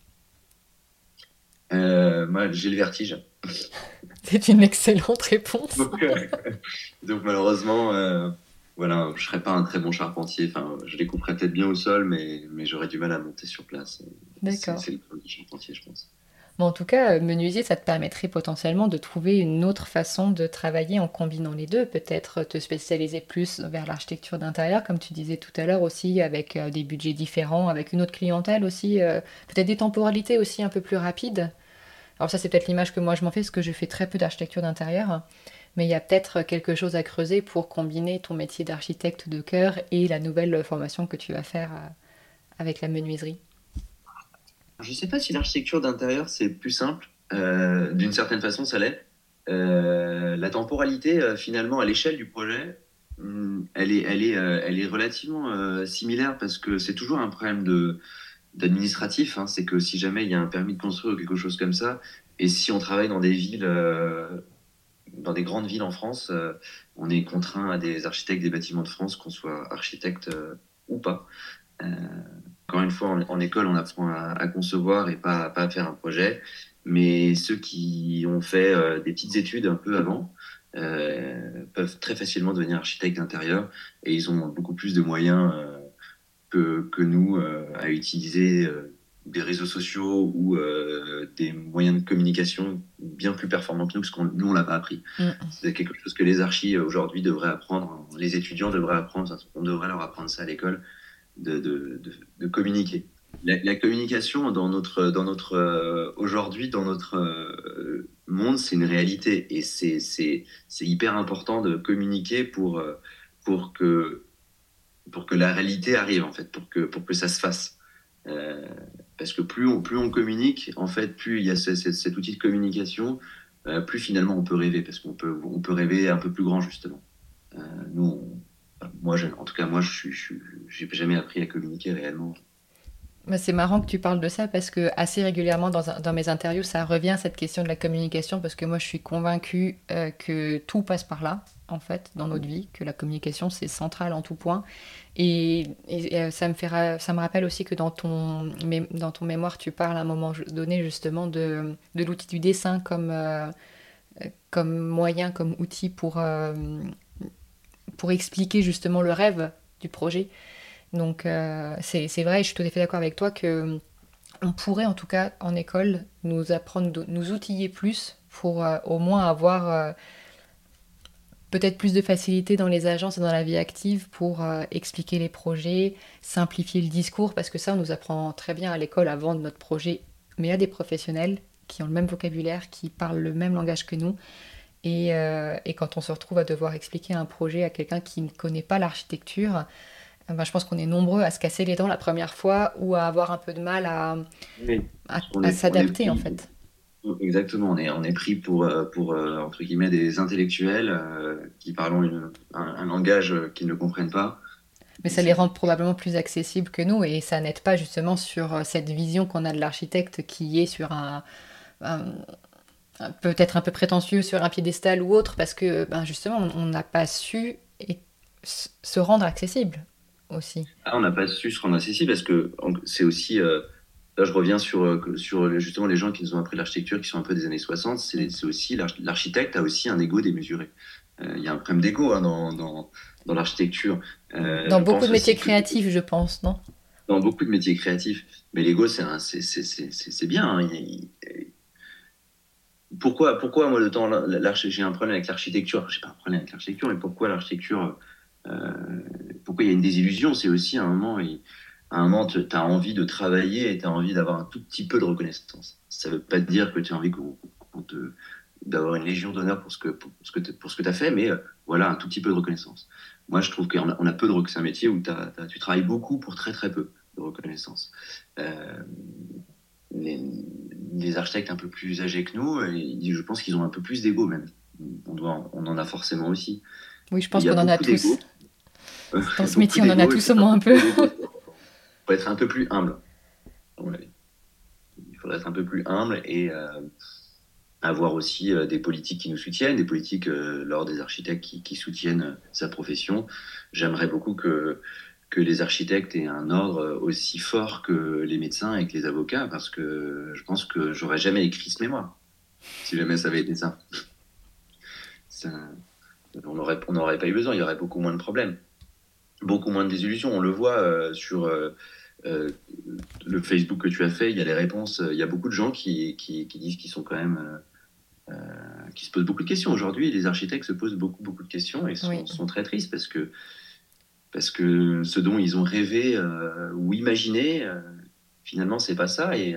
Euh, moi j'ai le vertige c'est une excellente réponse. donc, euh, malheureusement, euh, voilà, je serais pas un très bon charpentier. Enfin, je les couperais peut-être bien au sol, mais, mais j'aurais du mal à monter sur place. D'accord. C'est le problème du charpentier, je pense. Bon, en tout cas, menuisier, ça te permettrait potentiellement de trouver une autre façon de travailler en combinant les deux. Peut-être te spécialiser plus vers l'architecture d'intérieur, comme tu disais tout à l'heure aussi, avec euh, des budgets différents, avec une autre clientèle aussi, peut-être des temporalités aussi un peu plus rapides. Alors ça, c'est peut-être l'image que moi je m'en fais, parce que je fais très peu d'architecture d'intérieur. Mais il y a peut-être quelque chose à creuser pour combiner ton métier d'architecte de cœur et la nouvelle formation que tu vas faire euh, avec la menuiserie. Je ne sais pas si l'architecture d'intérieur, c'est plus simple. Euh, d'une certaine façon, ça l'est. Euh, la temporalité, finalement, à l'échelle du projet, hmm, elle est, elle est, elle est relativement similaire parce que c'est toujours un problème de, d'administratif, hein, c'est que si jamais il y a un permis de construire ou quelque chose comme ça, et si on travaille dans des villes, euh, dans des grandes villes en France, euh, on est contraint à des architectes des bâtiments de France, qu'on soit architecte euh, ou pas. encore une fois, en, école, on apprend à, concevoir et pas, pas, à faire un projet, mais ceux qui ont fait des petites études un peu avant, peuvent très facilement devenir architectes d'intérieur et ils ont beaucoup plus de moyens que, que nous euh, à utiliser euh, des réseaux sociaux ou euh, des moyens de communication bien plus performants que nous, parce qu'on nous, on l'a pas appris. Mm. C'est quelque chose que les archis aujourd'hui devraient apprendre, les étudiants devraient apprendre, on devrait leur apprendre ça à l'école, de, de, de, communiquer. La, communication dans notre, dans notre aujourd'hui, dans notre monde, c'est une réalité et c'est hyper important de communiquer pour, pour que pour que la réalité arrive, en fait, pour que, pour que ça se fasse. Euh, parce que plus on, plus on communique, en fait, plus il y a cet outil de communication, plus finalement on peut rêver, parce qu'on peut, on peut rêver un peu plus grand justement. nous, moi, en tout cas, moi, je n'ai jamais appris à communiquer réellement. C'est marrant que tu parles de ça parce que assez régulièrement dans, dans, mes interviews, ça revient cette question de la communication parce que moi je suis convaincue euh, que tout passe par là en fait dans notre vie, que la communication c'est central en tout point. Et, euh, ça, me fait, ça rappelle aussi que dans ton, dans ton mémoire, tu parles à un moment donné justement de, l'outil du dessin comme, euh, moyen, comme outil pour expliquer justement le rêve du projet. Donc euh, c'est vrai, je suis tout à fait d'accord avec toi que euh, on pourrait en tout cas en école nous apprendre, nous outiller plus pour euh, au moins avoir peut-être plus de facilité dans les agences et dans la vie active pour expliquer les projets, simplifier le discours, parce que ça on nous apprend très bien à l'école à vendre notre projet, mais à des professionnels qui ont le même vocabulaire, qui parlent le même langage que nous. Et quand on se retrouve à devoir expliquer un projet à quelqu'un qui ne connaît pas l'architecture, bah, je pense qu'on est nombreux à se casser les dents la première fois ou à avoir un peu de mal à, à, s'adapter en fait. Exactement, on est, on est pris pour, euh, pour euh, entre guillemets, des intellectuels euh, qui parlent un, langage qu'ils ne comprennent pas. Mais ça les rend probablement plus accessibles que nous et ça n'aide pas justement sur cette vision qu'on a de l'architecte qui est sur un, peut-être un peu prétentieux sur un piédestal ou autre parce que ben justement on n'a pas su se rendre accessible aussi ah, On n'a pas su se rendre accessible parce que c'est aussi. Euh, là, je reviens sur, euh, sur justement les gens qui nous ont appris l'architecture, qui sont un peu des années 60. C'est aussi. L'architecte a aussi un ego démesuré. Euh, il y a un problème d'ego hein, dans, dans, dans l'architecture. dans beaucoup de métiers créatifs, je pense, non? Dans beaucoup de métiers créatifs. Mais l'ego, c'est bien. Hein, pourquoi, pourquoi, moi, le temps, j'ai un problème avec l'architecture J'ai pas un problème avec l'architecture, mais pourquoi l'architecture pourquoi il y a une désillusion? C'est aussi à un moment, à un moment, tu as envie de travailler et tu as envie d'avoir un tout petit peu de reconnaissance. Ça ne veut pas dire que tu as envie d'avoir une légion d'honneur pour ce que, pour ce que, tu as fait, mais euh, voilà, un tout petit peu de reconnaissance. Moi, je trouve qu'on a, peu de C'est un métier où tu travailles beaucoup pour très très peu de reconnaissance. Euh, les, architectes un peu plus âgés que nous, je pense qu'ils ont un peu plus d'ego même. On en a forcément aussi. Oui, je pense qu'on en a tous. Dans ce métier, on en a tous au moins un peu. Il faut être un peu plus humble. Il faudrait être un peu plus humble et euh, avoir aussi euh, des politiques qui nous soutiennent, des politiques euh, lors des architectes qui, soutiennent sa profession. J'aimerais beaucoup que, que les architectes aient un ordre aussi fort que les médecins et que les avocats, parce que je pense que j'aurais jamais écrit ce mémoire si jamais ça avait été ça. on n'aurait pas eu besoin, il y aurait beaucoup moins de problèmes beaucoup moins de désillusions. On le voit euh, sur euh, euh, le Facebook que tu as fait, il y a les réponses, il y a beaucoup de gens qui, qui, disent qu'ils sont quand même... qui se posent beaucoup de questions. Aujourd'hui, les architectes se posent beaucoup, beaucoup de questions et sont, très tristes parce que, parce que ce dont ils ont rêvé ou imaginé, finalement, c'est pas ça. Et,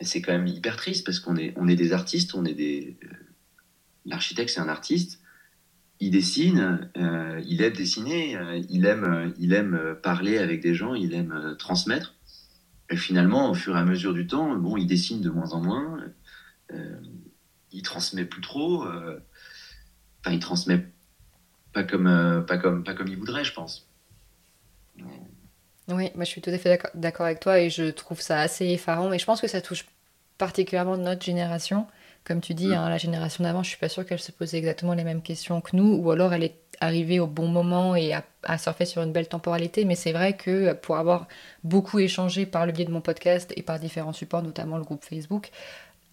et c'est quand même hyper triste parce qu'on est, on est des artistes, on est des. L'architecte, c'est un artiste il dessine, euh, il aime dessiner, euh, il aime, il aime parler avec des gens, il aime euh, transmettre. Et finalement, au fur et à mesure du temps, bon, il dessine de moins en moins, il transmet plus trop. Enfin, il transmet pas comme, pas comme, pas comme il voudrait, je pense. Oui, moi je suis tout à fait d'accord avec toi et je trouve ça assez effarant. Et je pense que ça touche particulièrement notre génération comme tu dis, mm. hein, la génération d'avant, je suis pas sûre qu'elle se posait exactement les mêmes questions que nous, ou alors elle est arrivée au bon moment et a, surfé sur une belle temporalité. Mais c'est vrai que pour avoir beaucoup échangé par le biais de mon podcast et par différents supports, notamment le groupe Facebook,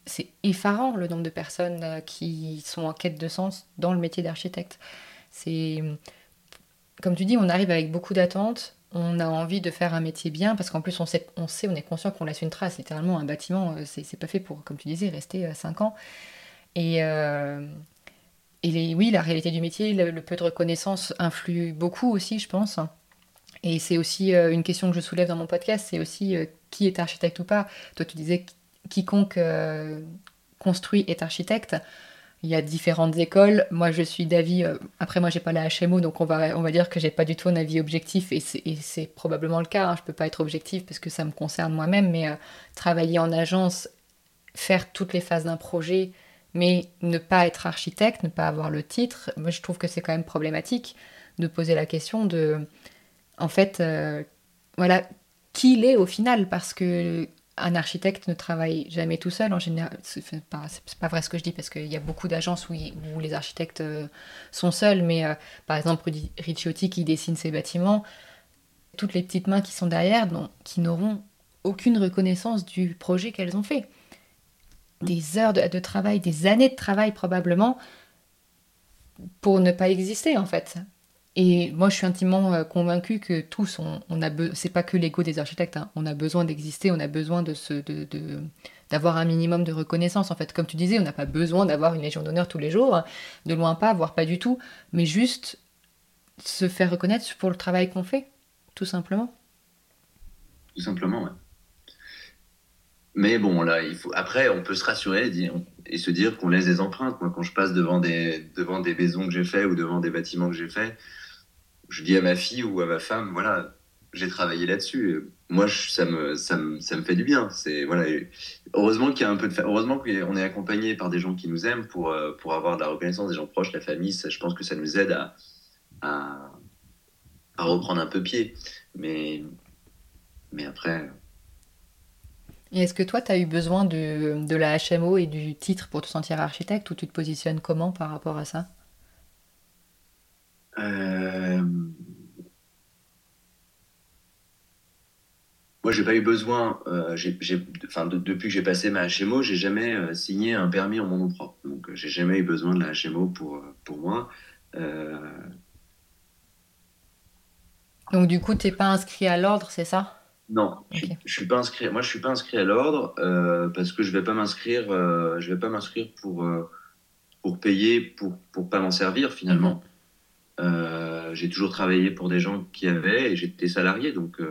c'est effarant le nombre de personnes euh, qui sont en quête de sens dans le métier d'architecte. C'est, comme tu dis, on arrive avec beaucoup d'attentes, on a envie de faire un métier bien parce qu'en plus on sait, on on est conscient qu'on laisse une trace. Littéralement, un bâtiment, euh, c'est pas fait pour, comme tu disais, rester 5 euh, ans. Et, euh, oui, la réalité du métier, le, peu de reconnaissance influe beaucoup aussi, je pense. Et c'est aussi une question que je soulève dans mon podcast, c'est aussi qui est architecte ou pas. Toi, tu disais quiconque construit est architecte. Il y a différentes écoles. Moi, je suis d'avis. Euh, après, moi, j'ai pas la HMO, donc on va, on va dire que j'ai pas du tout un avis objectif, et c'est probablement le cas. Hein. Je peux pas être objectif parce que ça me concerne moi-même, mais euh, travailler en agence, faire toutes les phases d'un projet, Mais ne pas être architecte, ne pas avoir le titre, moi je trouve que c'est quand même problématique de poser la question de, en fait, euh, voilà, qui il est au final, parce que un architecte ne travaille jamais tout seul en général. C'est pas, pas vrai ce que je dis parce qu'il y a beaucoup d'agences où, les architectes euh, sont seuls, mais euh, par exemple Ricciotti qui dessine ses bâtiments, toutes les petites mains qui sont derrière, qui n'auront aucune reconnaissance du projet qu'elles ont fait. Des heures de, travail, des années de travail probablement, pour ne pas exister en fait. Et moi, je suis intimement euh, convaincue que tous, on, on a c'est pas que l'ego des architectes, hein. on a besoin d'exister, on a besoin de se, d'avoir un minimum de reconnaissance. En fait, comme tu disais, on n'a pas besoin d'avoir une légion d'honneur tous les jours, de loin pas, voire pas du tout, mais juste se faire reconnaître pour le travail qu'on fait, tout simplement. Tout simplement, ouais. Mais bon, là. Après, on peut se rassurer et se dire qu'on laisse des empreintes. Moi, quand je passe devant des, devant des maisons que j'ai fait ou devant des bâtiments que j'ai fait, je dis à ma fille ou à ma femme, voilà, j'ai travaillé là-dessus. Moi, ça me, ça me, ça me fait du bien. C'est voilà. Heureusement qu'il y a un peu de, heureusement qu'on est accompagné par des gens qui nous aiment pour, euh, pour avoir de la reconnaissance des gens proches, la famille. Je pense que ça nous aide à, à, reprendre un peu pied. Mais, mais après et est-ce que toi, tu as eu besoin de, de, la HMO et du titre pour te sentir architecte ou tu te positionnes comment par rapport à ça? Euh... Moi, j'ai pas eu besoin. Euh, enfin, depuis que j'ai passé ma HMO, j'ai jamais euh, signé un permis en mon nom propre. Donc, euh, j'ai jamais eu besoin de la HMO pour, pour moi. Donc, du coup, t'es pas inscrit à l'ordre, c'est ça? Non, je, je, suis pas inscrit. Moi, je suis pas inscrit à l'ordre euh, parce que je vais pas m'inscrire. Euh, je vais pas m'inscrire pour euh, pour payer pour pour pas m'en servir finalement. Mhm. j'ai toujours travaillé pour des gens qui avaient et j'étais salarié donc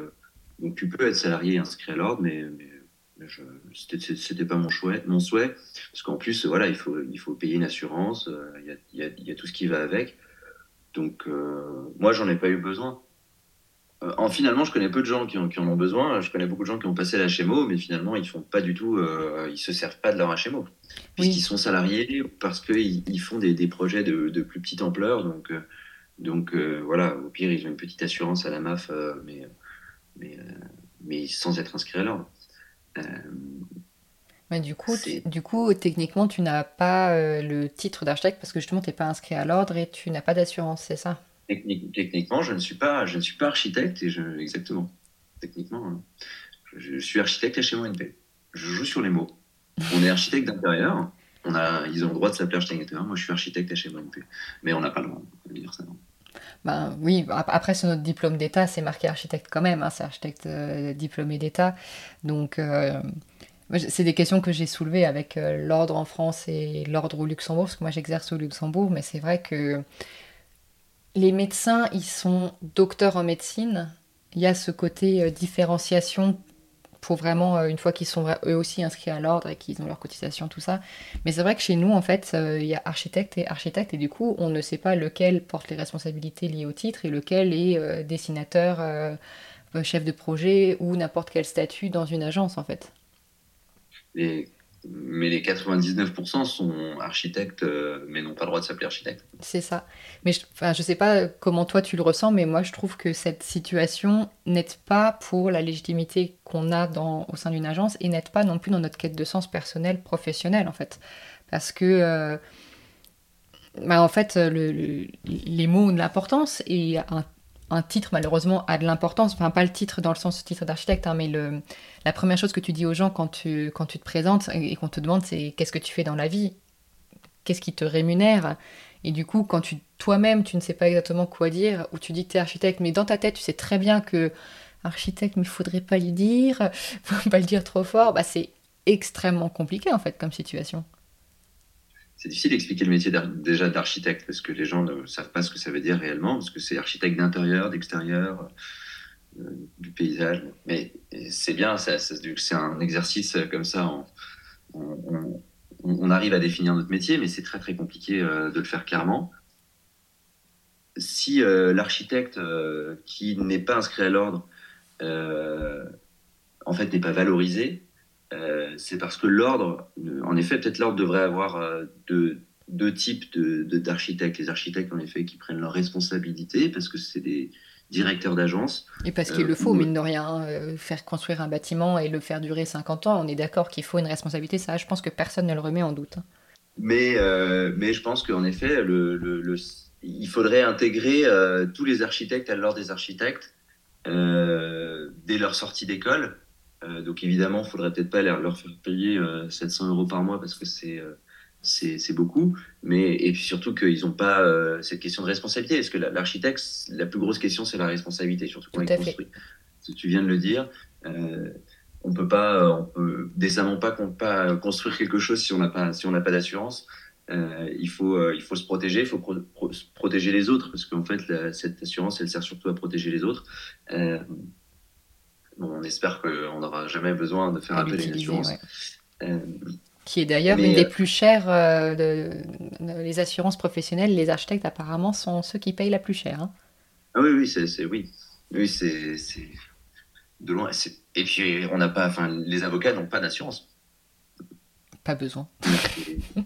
donc tu peux être salarié inscrit à l'ordre mais, mais, mais c'était pas mon souhait mon souhait parce qu'en plus voilà il faut il faut payer une assurance il y a, y, a, y, a, tout ce qui va avec donc moi j'en ai pas eu besoin euh, en, finalement, je connais peu de gens qui en, ont besoin. Je connais beaucoup de gens qui ont passé la HMO, mais finalement, ils font pas du tout, euh, ils se servent pas de leur HMO, puisqu'ils sont salariés parce qu'ils ils font des, projets de, plus petite ampleur. Donc, euh, donc voilà, au pire, ils ont une petite assurance à la MAF, mais, mais, mais sans être inscrits à l'ordre. Mais du coup, du coup, techniquement, tu n'as pas le titre d'architecte parce que justement, tu n'es pas inscrit à l'ordre et tu n'as pas d'assurance, c'est ça? Techniquement, je ne suis pas, je ne suis pas architecte et je, exactement. Techniquement, hein. je, suis architecte chez NP. Je joue sur les mots. On est architecte d'intérieur. On a, ils ont le droit de s'appeler architecte d'intérieur. Moi, je suis architecte chez NP. Mais on n'a pas le droit de dire ça. Ben, oui, après sur notre diplôme d'État, c'est marqué architecte quand même, hein, c'est architecte euh, diplômé d'État. Donc, euh, c'est des questions que j'ai soulevées avec euh, l'ordre en France et l'ordre au Luxembourg, parce que moi j'exerce au Luxembourg, mais c'est vrai que les médecins, ils sont docteurs en médecine. Il y a ce côté différenciation pour vraiment, euh, une fois qu'ils sont eux aussi inscrits à l'ordre et qu'ils ont leur cotisation, tout ça. Mais c'est vrai que chez nous, en fait, euh, il y a architecte et architecte, et du coup, on ne sait pas lequel porte les responsabilités liées au titre et lequel est dessinateur, chef de projet ou n'importe quel statut dans une agence, en fait. Et mais les 99% sont architectes, euh, mais n'ont pas le droit de s'appeler architecte. C'est ça. Mais je, je sais pas comment toi tu le ressens, mais moi je trouve que cette situation n'aide pas pour la légitimité qu'on a dans, au sein d'une agence et n'aide pas non plus dans notre quête de sens personnel, professionnel en fait. Parce que, euh, bah, en fait, le, les mots ont de l'importance et un un titre, malheureusement, a de l'importance. Enfin, pas le titre dans le sens titre d'architecte, hein, mais le, la première chose que tu dis aux gens quand tu, quand tu te présentes et, qu'on te demande, c'est qu'est-ce que tu fais dans la vie? Qu'est-ce qui te rémunère? Et du coup, quand tu toi-même, tu ne sais pas exactement quoi dire, ou tu dis que tu es architecte, mais dans ta tête, tu sais très bien que architecte, mais il faudrait pas le dire, faut pas le dire trop fort, bah, c'est extrêmement compliqué, en fait, comme situation c'est difficile d'expliquer le métier déjà d'architecte parce que les gens ne savent pas ce que ça veut dire réellement, parce que c'est architecte d'intérieur, d'extérieur, euh, du paysage. Mais c'est bien, c'est un exercice comme ça. On, arrive à définir notre métier, mais c'est très très compliqué euh, de le faire clairement. Si euh, l'architecte qui n'est pas inscrit à l'ordre, en fait, n'est pas valorisé, euh, c'est parce que l'ordre, en effet, peut-être l'ordre devrait avoir deux, deux types d'architectes. De, les architectes, en effet, qui prennent leurs responsabilités parce que c'est des directeurs d'agence. Et parce qu'il le faut, mine de rien, faire construire un bâtiment et le faire durer 50 ans, on est d'accord qu'il faut une responsabilité. Ça, je pense que personne ne le remet en doute. Mais, mais je pense qu'en effet, le, le, il faudrait intégrer tous les architectes à l'ordre des architectes euh, dès leur sortie d'école. Euh, donc évidemment, il faudrait peut-être pas leur, faire payer 700 euh, euros par mois parce que c'est c'est beaucoup, mais et puis surtout qu'ils n'ont pas cette question de responsabilité. Parce que l'architecte, la, plus grosse question, c'est la responsabilité, surtout quand il construit. Tu viens de le dire. on peut pas, on peut décemment pas, pas construire quelque chose si on n'a pas, si on n'a pas d'assurance. Euh, il, faut, euh, il faut se protéger, il faut protéger les autres, parce qu'en fait, cette assurance, elle sert surtout à protéger les autres. Euh, on espère qu'on n'aura jamais besoin de faire appel à une assurance. qui est d'ailleurs une des plus chères, de, les assurances professionnelles, les architectes apparemment sont ceux qui payent la plus chère. Hein. Ah oui, oui, c'est oui. Oui, c'est de loin. Et puis, on n'a pas, enfin, les avocats n'ont pas d'assurance. Pas besoin.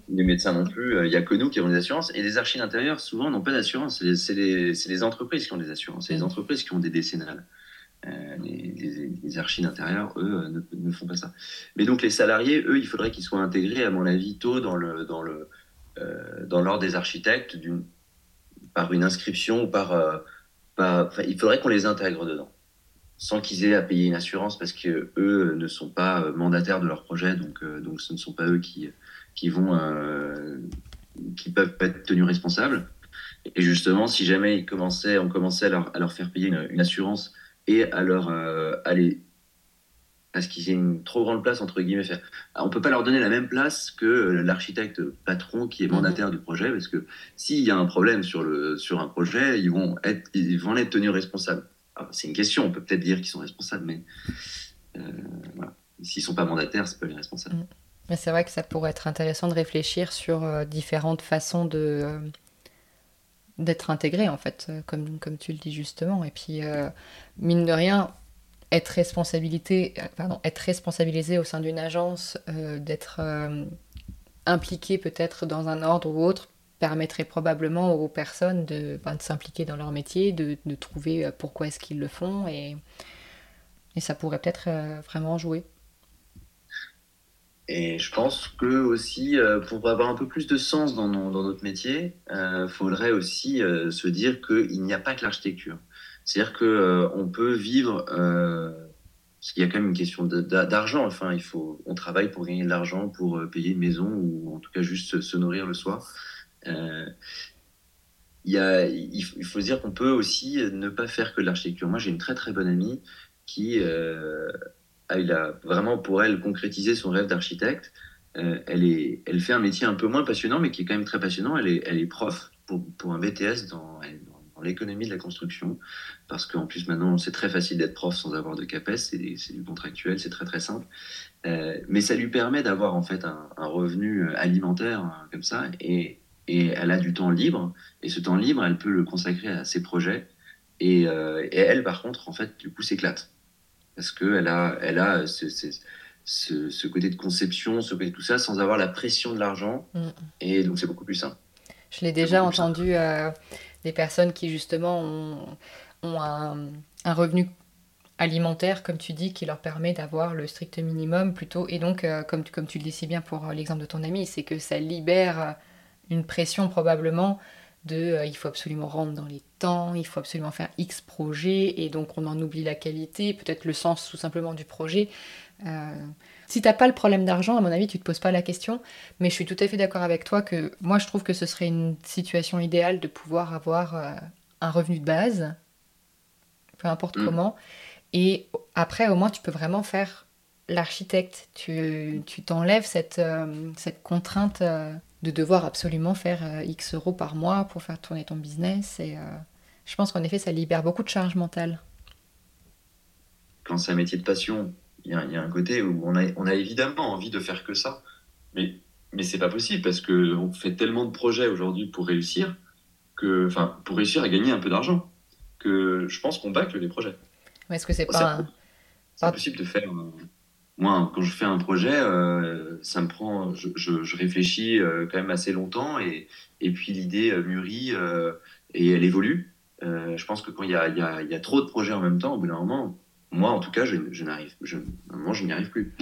les médecins non plus. Il n'y a que nous qui avons des assurances. Et les archives intérieures, souvent, n'ont pas d'assurance. C'est les, les, entreprises qui ont des assurances. C'est les mm. entreprises qui ont des décennales. Euh, les, les, archives intérieures, eux, ne, ne, font pas ça. Mais donc, les salariés, eux, il faudrait qu'ils soient intégrés, à mon avis, tôt dans le dans le euh, l'ordre des architectes, par une inscription ou par, euh, il faudrait qu'on les intègre dedans sans qu'ils aient à payer une assurance parce que eux ne sont pas euh, mandataires de leur projet, donc, euh, donc ce ne sont pas eux qui, qui vont euh, qui peuvent être tenus responsables. Et justement, si jamais on commençait à leur, à leur faire payer une, assurance et à leur aller à ce qu'ils aient une trop grande place entre guillemets faire. On peut pas leur donner la même place que l'architecte patron qui est mandataire du projet parce que s'il y a un problème sur le sur un projet, ils vont être ils vont être tenus responsables. C'est une question, on peut peut-être dire qu'ils sont responsables, mais euh, voilà. s'ils ne sont pas mandataires, c'est pas les responsables. Mm. Mais c'est vrai que ça pourrait être intéressant de réfléchir sur euh, différentes façons de euh, d'être intégré en fait, comme, comme tu le dis justement. Et puis, mine de rien, être, responsabilité, pardon, être responsabilisé au sein d'une agence, d'être impliqué peut-être dans un ordre ou autre, permettrait probablement aux personnes de, ben, s'impliquer dans leur métier, de, trouver euh, pourquoi est-ce qu'ils le font, et, et ça pourrait peut-être euh, vraiment jouer. Et je pense que aussi, euh, pour avoir un peu plus de sens dans, notre métier, il faudrait aussi se dire qu'il n'y a pas que l'architecture. C'est-à-dire qu'on on peut vivre, parce qu'il y a quand même une question d'argent. Enfin, il faut, on travaille pour gagner de l'argent, pour payer une maison ou en tout cas juste se nourrir le soir. Euh, il, il, faut se dire qu'on peut aussi ne pas faire que de l'architecture. Moi, j'ai une très très bonne amie qui euh, a, vraiment pour elle concrétisé son rêve d'architecte. Euh, elle, fait un métier un peu moins passionnant, mais qui est quand même très passionnant. Elle est, prof pour, un BTS dans, l'économie de la construction, parce qu'en plus maintenant c'est très facile d'être prof sans avoir de CAPES, c'est du contractuel, c'est très très simple. mais ça lui permet d'avoir en fait un, revenu alimentaire hein, comme ça, et elle a du temps libre et ce temps libre elle peut le consacrer à ses projets et, euh, et elle par contre en fait du coup s'éclate parce que elle a elle a ce, ce, ce, côté de conception ce côté de tout ça sans avoir la pression de l'argent. Mm. et donc c'est beaucoup plus simple je l'ai déjà entendu euh, des personnes qui justement ont, ont un, un, revenu alimentaire comme tu dis qui leur permet d'avoir le strict minimum plutôt. Et donc euh, comme, comme tu le dis si bien pour l'exemple de ton ami c'est que ça libère une pression probablement de euh, il faut absolument rentrer dans les temps, il faut absolument faire X projet, et donc on en oublie la qualité, peut-être le sens tout simplement du projet. Euh, si t'as pas le problème d'argent, à mon avis, tu te poses pas la question, mais je suis tout à fait d'accord avec toi que moi je trouve que ce serait une situation idéale de pouvoir avoir euh, un revenu de base, peu importe mm. comment, et après au moins tu peux vraiment faire l'architecte, tu t'enlèves cette, cette contrainte de devoir absolument faire euh, X euros par mois pour faire tourner ton business. Et euh, je pense qu'en effet, ça libère beaucoup de charges mentales. Quand c'est un métier de passion, il y, a un côté où on a, on a évidemment envie de faire que ça. Mais, mais c'est pas possible parce qu'on fait tellement de projets aujourd'hui pour réussir, que, enfin, pour réussir à gagner un peu d'argent, que je pense qu'on bâcle les projets. Est-ce que c'est pas. C'est impossible de faire. Moi, quand je fais un projet, euh, ça me prend, je, réfléchis euh, quand même assez longtemps et, et puis l'idée euh, mûrit et elle évolue. Je pense que quand il y a, y y a trop de projets en même temps, au bout d'un moment, moi en tout cas, je, n'arrive, je, je n'y arrive plus.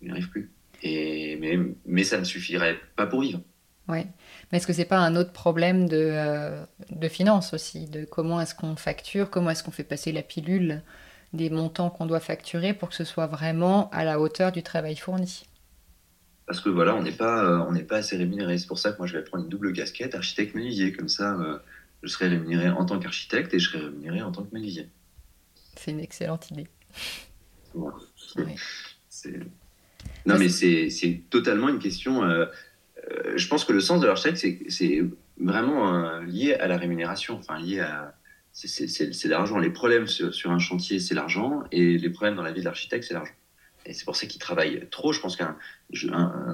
Je n'y arrive plus. Et, mais, mais ça ne suffirait pas pour vivre. Ouais. Mais est-ce que c'est pas un autre problème de, de finance aussi, de comment est-ce qu'on facture, comment est-ce qu'on fait passer la pilule? Des montants qu'on doit facturer pour que ce soit vraiment à la hauteur du travail fourni? Parce que voilà, on n'est pas, euh, on n'est pas assez rémunéré. C'est pour ça que moi, je vais prendre une double casquette, architecte menuisier. Comme ça, euh, je serai rémunéré en tant qu'architecte et je serai rémunéré en tant que menuisier. C'est une excellente idée. Ouais. Non, mais c'est totalement une question. euh, je pense que le sens de l'architecte, c'est c'est vraiment lié à la rémunération, enfin lié à. C'est l'argent. Les problèmes sur, un chantier, c'est l'argent, et les problèmes dans la vie de l'architecte, c'est l'argent. Et c'est pour ça qu'il travaille trop. Je pense qu'un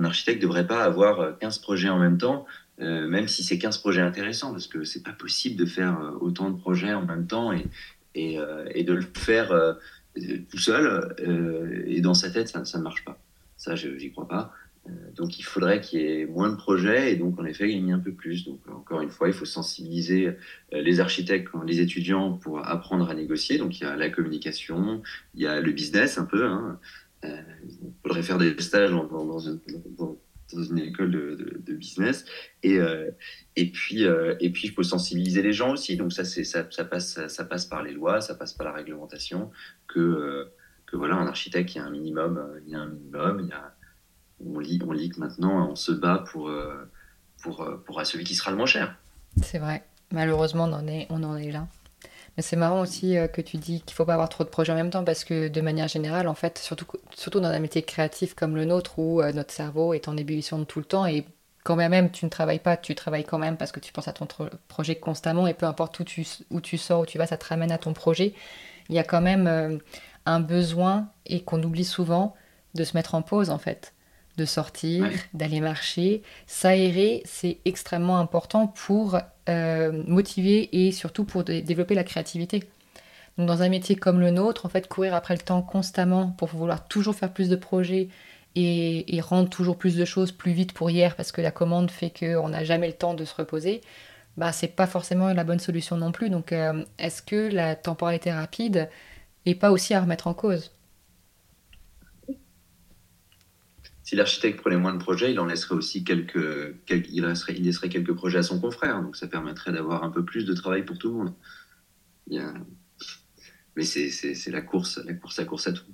architecte ne devrait pas avoir euh, 15 projets en même temps, euh, même si c'est 15 projets intéressants, parce que c'est pas possible de faire euh, autant de projets en même temps et, euh, de le faire euh, tout seul. euh, et dans sa tête, ça, ne marche pas. Ça, je j'y crois pas. Euh, donc, il faudrait qu'il y ait moins de projets et donc, en effet, gagner un peu plus. Donc, encore une fois, il faut sensibiliser euh, les architectes, les étudiants pour apprendre à négocier. Donc, il y a la communication, il y a le business un peu. Hein. Euh, il faudrait faire des stages dans, une, école de, business. Et, et, puis, et puis, il faut sensibiliser les gens aussi. Donc, ça, ça, passe, ça, passe par les lois, ça passe par la réglementation. Que, que voilà, un architecte, il y a un minimum. Il y a un minimum il y on, lit, on lit que maintenant, on se bat pour, euh, pour, euh, pour celui qui sera le moins cher. C'est vrai. Malheureusement, on en est, on en est là. Mais c'est marrant aussi euh, que tu dis qu'il faut pas avoir trop de projets en même temps parce que de manière générale, en fait, surtout, surtout dans un métier créatif comme le nôtre où notre cerveau est en ébullition de tout le temps et quand même tu ne travailles pas, tu travailles quand même parce que tu penses à ton projet constamment et peu importe où tu, où tu sors, où tu vas, ça te ramène à ton projet. Il y a quand même un besoin et qu'on oublie souvent de se mettre en pause en fait, de sortir, Ouais. d'aller marcher. S'aérer, c'est extrêmement important pour euh, motiver et surtout pour dé- développer la créativité. Donc dans un métier comme le nôtre, en fait, courir après le temps constamment pour vouloir toujours faire plus de projets et, et rendre toujours plus de choses plus vite pour hier parce que la commande fait qu'on n'a jamais le temps de se reposer, bah c'est pas forcément la bonne solution non plus. Donc euh, est-ce que la temporalité rapide est pas aussi à remettre en cause? Si l'architecte prenait moins de projets, il en laisserait aussi quelques, quelques- il, laisserait, quelques projets à son confrère. Donc ça permettrait d'avoir un peu plus de travail pour tout le monde. Mais c'est la course, la course à course à tout.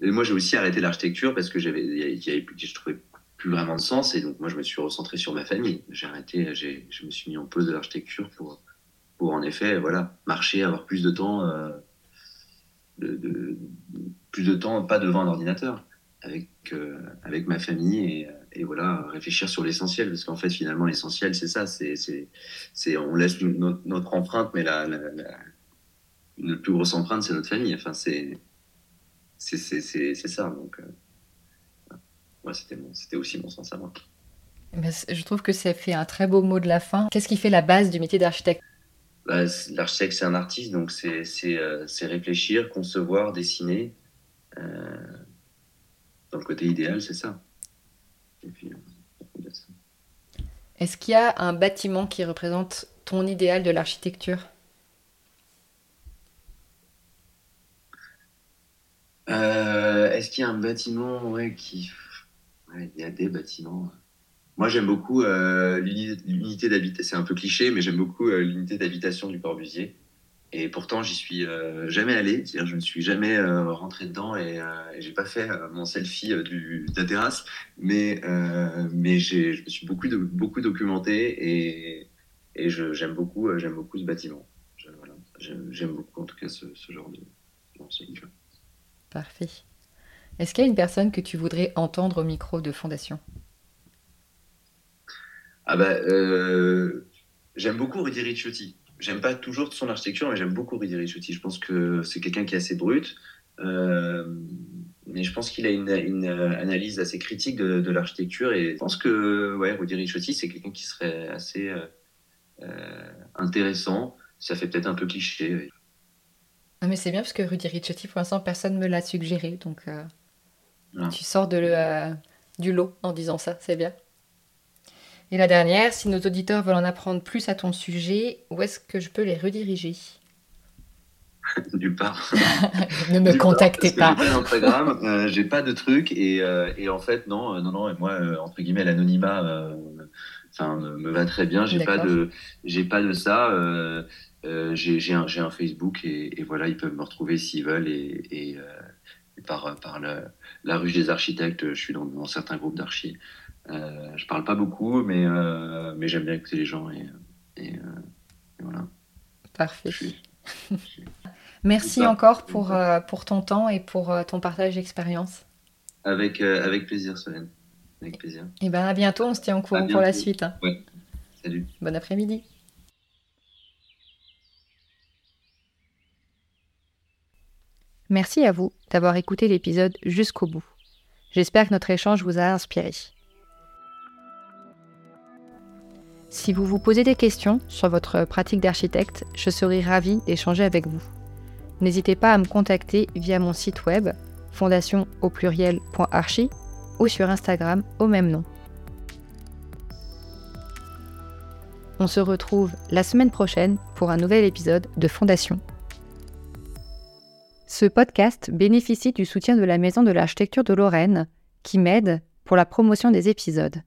Et moi, j'ai aussi arrêté l'architecture parce que j'avais, je trouvais plus vraiment de sens. Et donc, moi, je me suis recentré sur ma famille. J'ai arrêté, je me suis mis en pause de l'architecture pour, pour en effet, voilà, marcher, avoir plus de temps, euh, plus de temps, pas devant un ordinateur, avec, euh, avec ma famille et, et voilà, réfléchir sur l'essentiel. Parce qu'en fait, finalement, l'essentiel, c'est ça. C'est, c'est, on laisse notre, notre empreinte, mais la, la, la- notre plus grosse empreinte, c'est notre famille. Enfin, c'est, c'est, c'est, ça. Donc, euh, ouais, c'était, mon- c'était aussi mon sens à moi. Ben, c- je trouve que ça fait un très beau mot de la fin. Qu'est-ce qui fait la base du métier d'architecte? Bah, L'architecte, c'est un artiste, donc c'est, c'est, euh, c'est réfléchir, concevoir, dessiner. Euh, dans le côté idéal, c'est ça. Et puis, euh, ça. Est-ce qu'il y a un bâtiment qui représente ton idéal de l'architecture? Euh, est-ce qu'il y a un bâtiment ouais, qui... Ouais, il y a des bâtiments. Moi, j'aime beaucoup euh, l'uni- l'unité d'habitation. C'est un peu cliché, mais j'aime beaucoup euh, l'unité d'habitation du Corbusier. Et pourtant, j'y suis euh, jamais allé. C'est-à-dire, je ne suis jamais euh, rentré dedans et, euh, et j'ai pas fait euh, mon selfie euh, du, de la terrasse. Mais, euh, mais j'ai, je me suis beaucoup, de, beaucoup documenté et, et je, j'aime beaucoup, euh, j'aime beaucoup ce bâtiment. Je- voilà. J'aime, j'aime beaucoup, en tout cas, ce, ce genre de. Parfait. Est-ce qu'il y a une personne que tu voudrais entendre au micro de Fondation? Ah bah, euh, j'aime beaucoup Rudy Ricciotti. J'aime pas toujours son architecture, mais j'aime beaucoup Rudy Ricciotti. Je pense que c'est quelqu'un qui est assez brut, euh, mais je pense qu'il a une, une analyse assez critique de, de l'architecture. Et je pense que ouais, Rudy Ricciotti, c'est quelqu'un qui serait assez euh, euh, intéressant. Ça fait peut-être un peu cliché. Ah, mais c'est bien parce que Rudy Ricciotti, pour l'instant, personne ne me l'a suggéré. Donc, euh, Tu sors de le, du lot en disant ça, c'est bien. Et la dernière, si nos auditeurs veulent en apprendre plus à ton sujet, où est-ce que je peux les rediriger? Du part. ne me contactez pas. J'ai pas d'Instagram, euh, j'ai pas de truc et, euh, et, en fait non, euh, non, non. Et moi, entre guillemets, l'anonymat, enfin, me, va très bien. J'ai pas de, j'ai pas de ça. j'ai un, un, Facebook et, et, voilà, ils peuvent me retrouver s'ils veulent et, et par, par la, la, ruche des architectes, je suis dans, dans certains groupes d'archi. Euh, je parle pas beaucoup, mais, euh, mais j'aime bien écouter les gens et, et, euh, voilà. Parfait. Merci encore pour, pour ton temps et pour ton partage d'expérience. Avec, avec plaisir, Solène. Avec plaisir. Et eh ben à bientôt, on se tient au courant pour la suite. Hein. Ouais. Salut. Bon après-midi. Merci à vous d'avoir écouté l'épisode jusqu'au bout. J'espère que notre échange vous a inspiré. Si vous vous posez des questions sur votre pratique d'architecte, je serai ravie d'échanger avec vous. N'hésitez pas à me contacter via mon site web fondation au pluriel.archi ou sur Instagram au même nom. On se retrouve la semaine prochaine pour un nouvel épisode de Fondation. Ce podcast bénéficie du soutien de la Maison de l'Architecture de Lorraine qui m'aide pour la promotion des épisodes.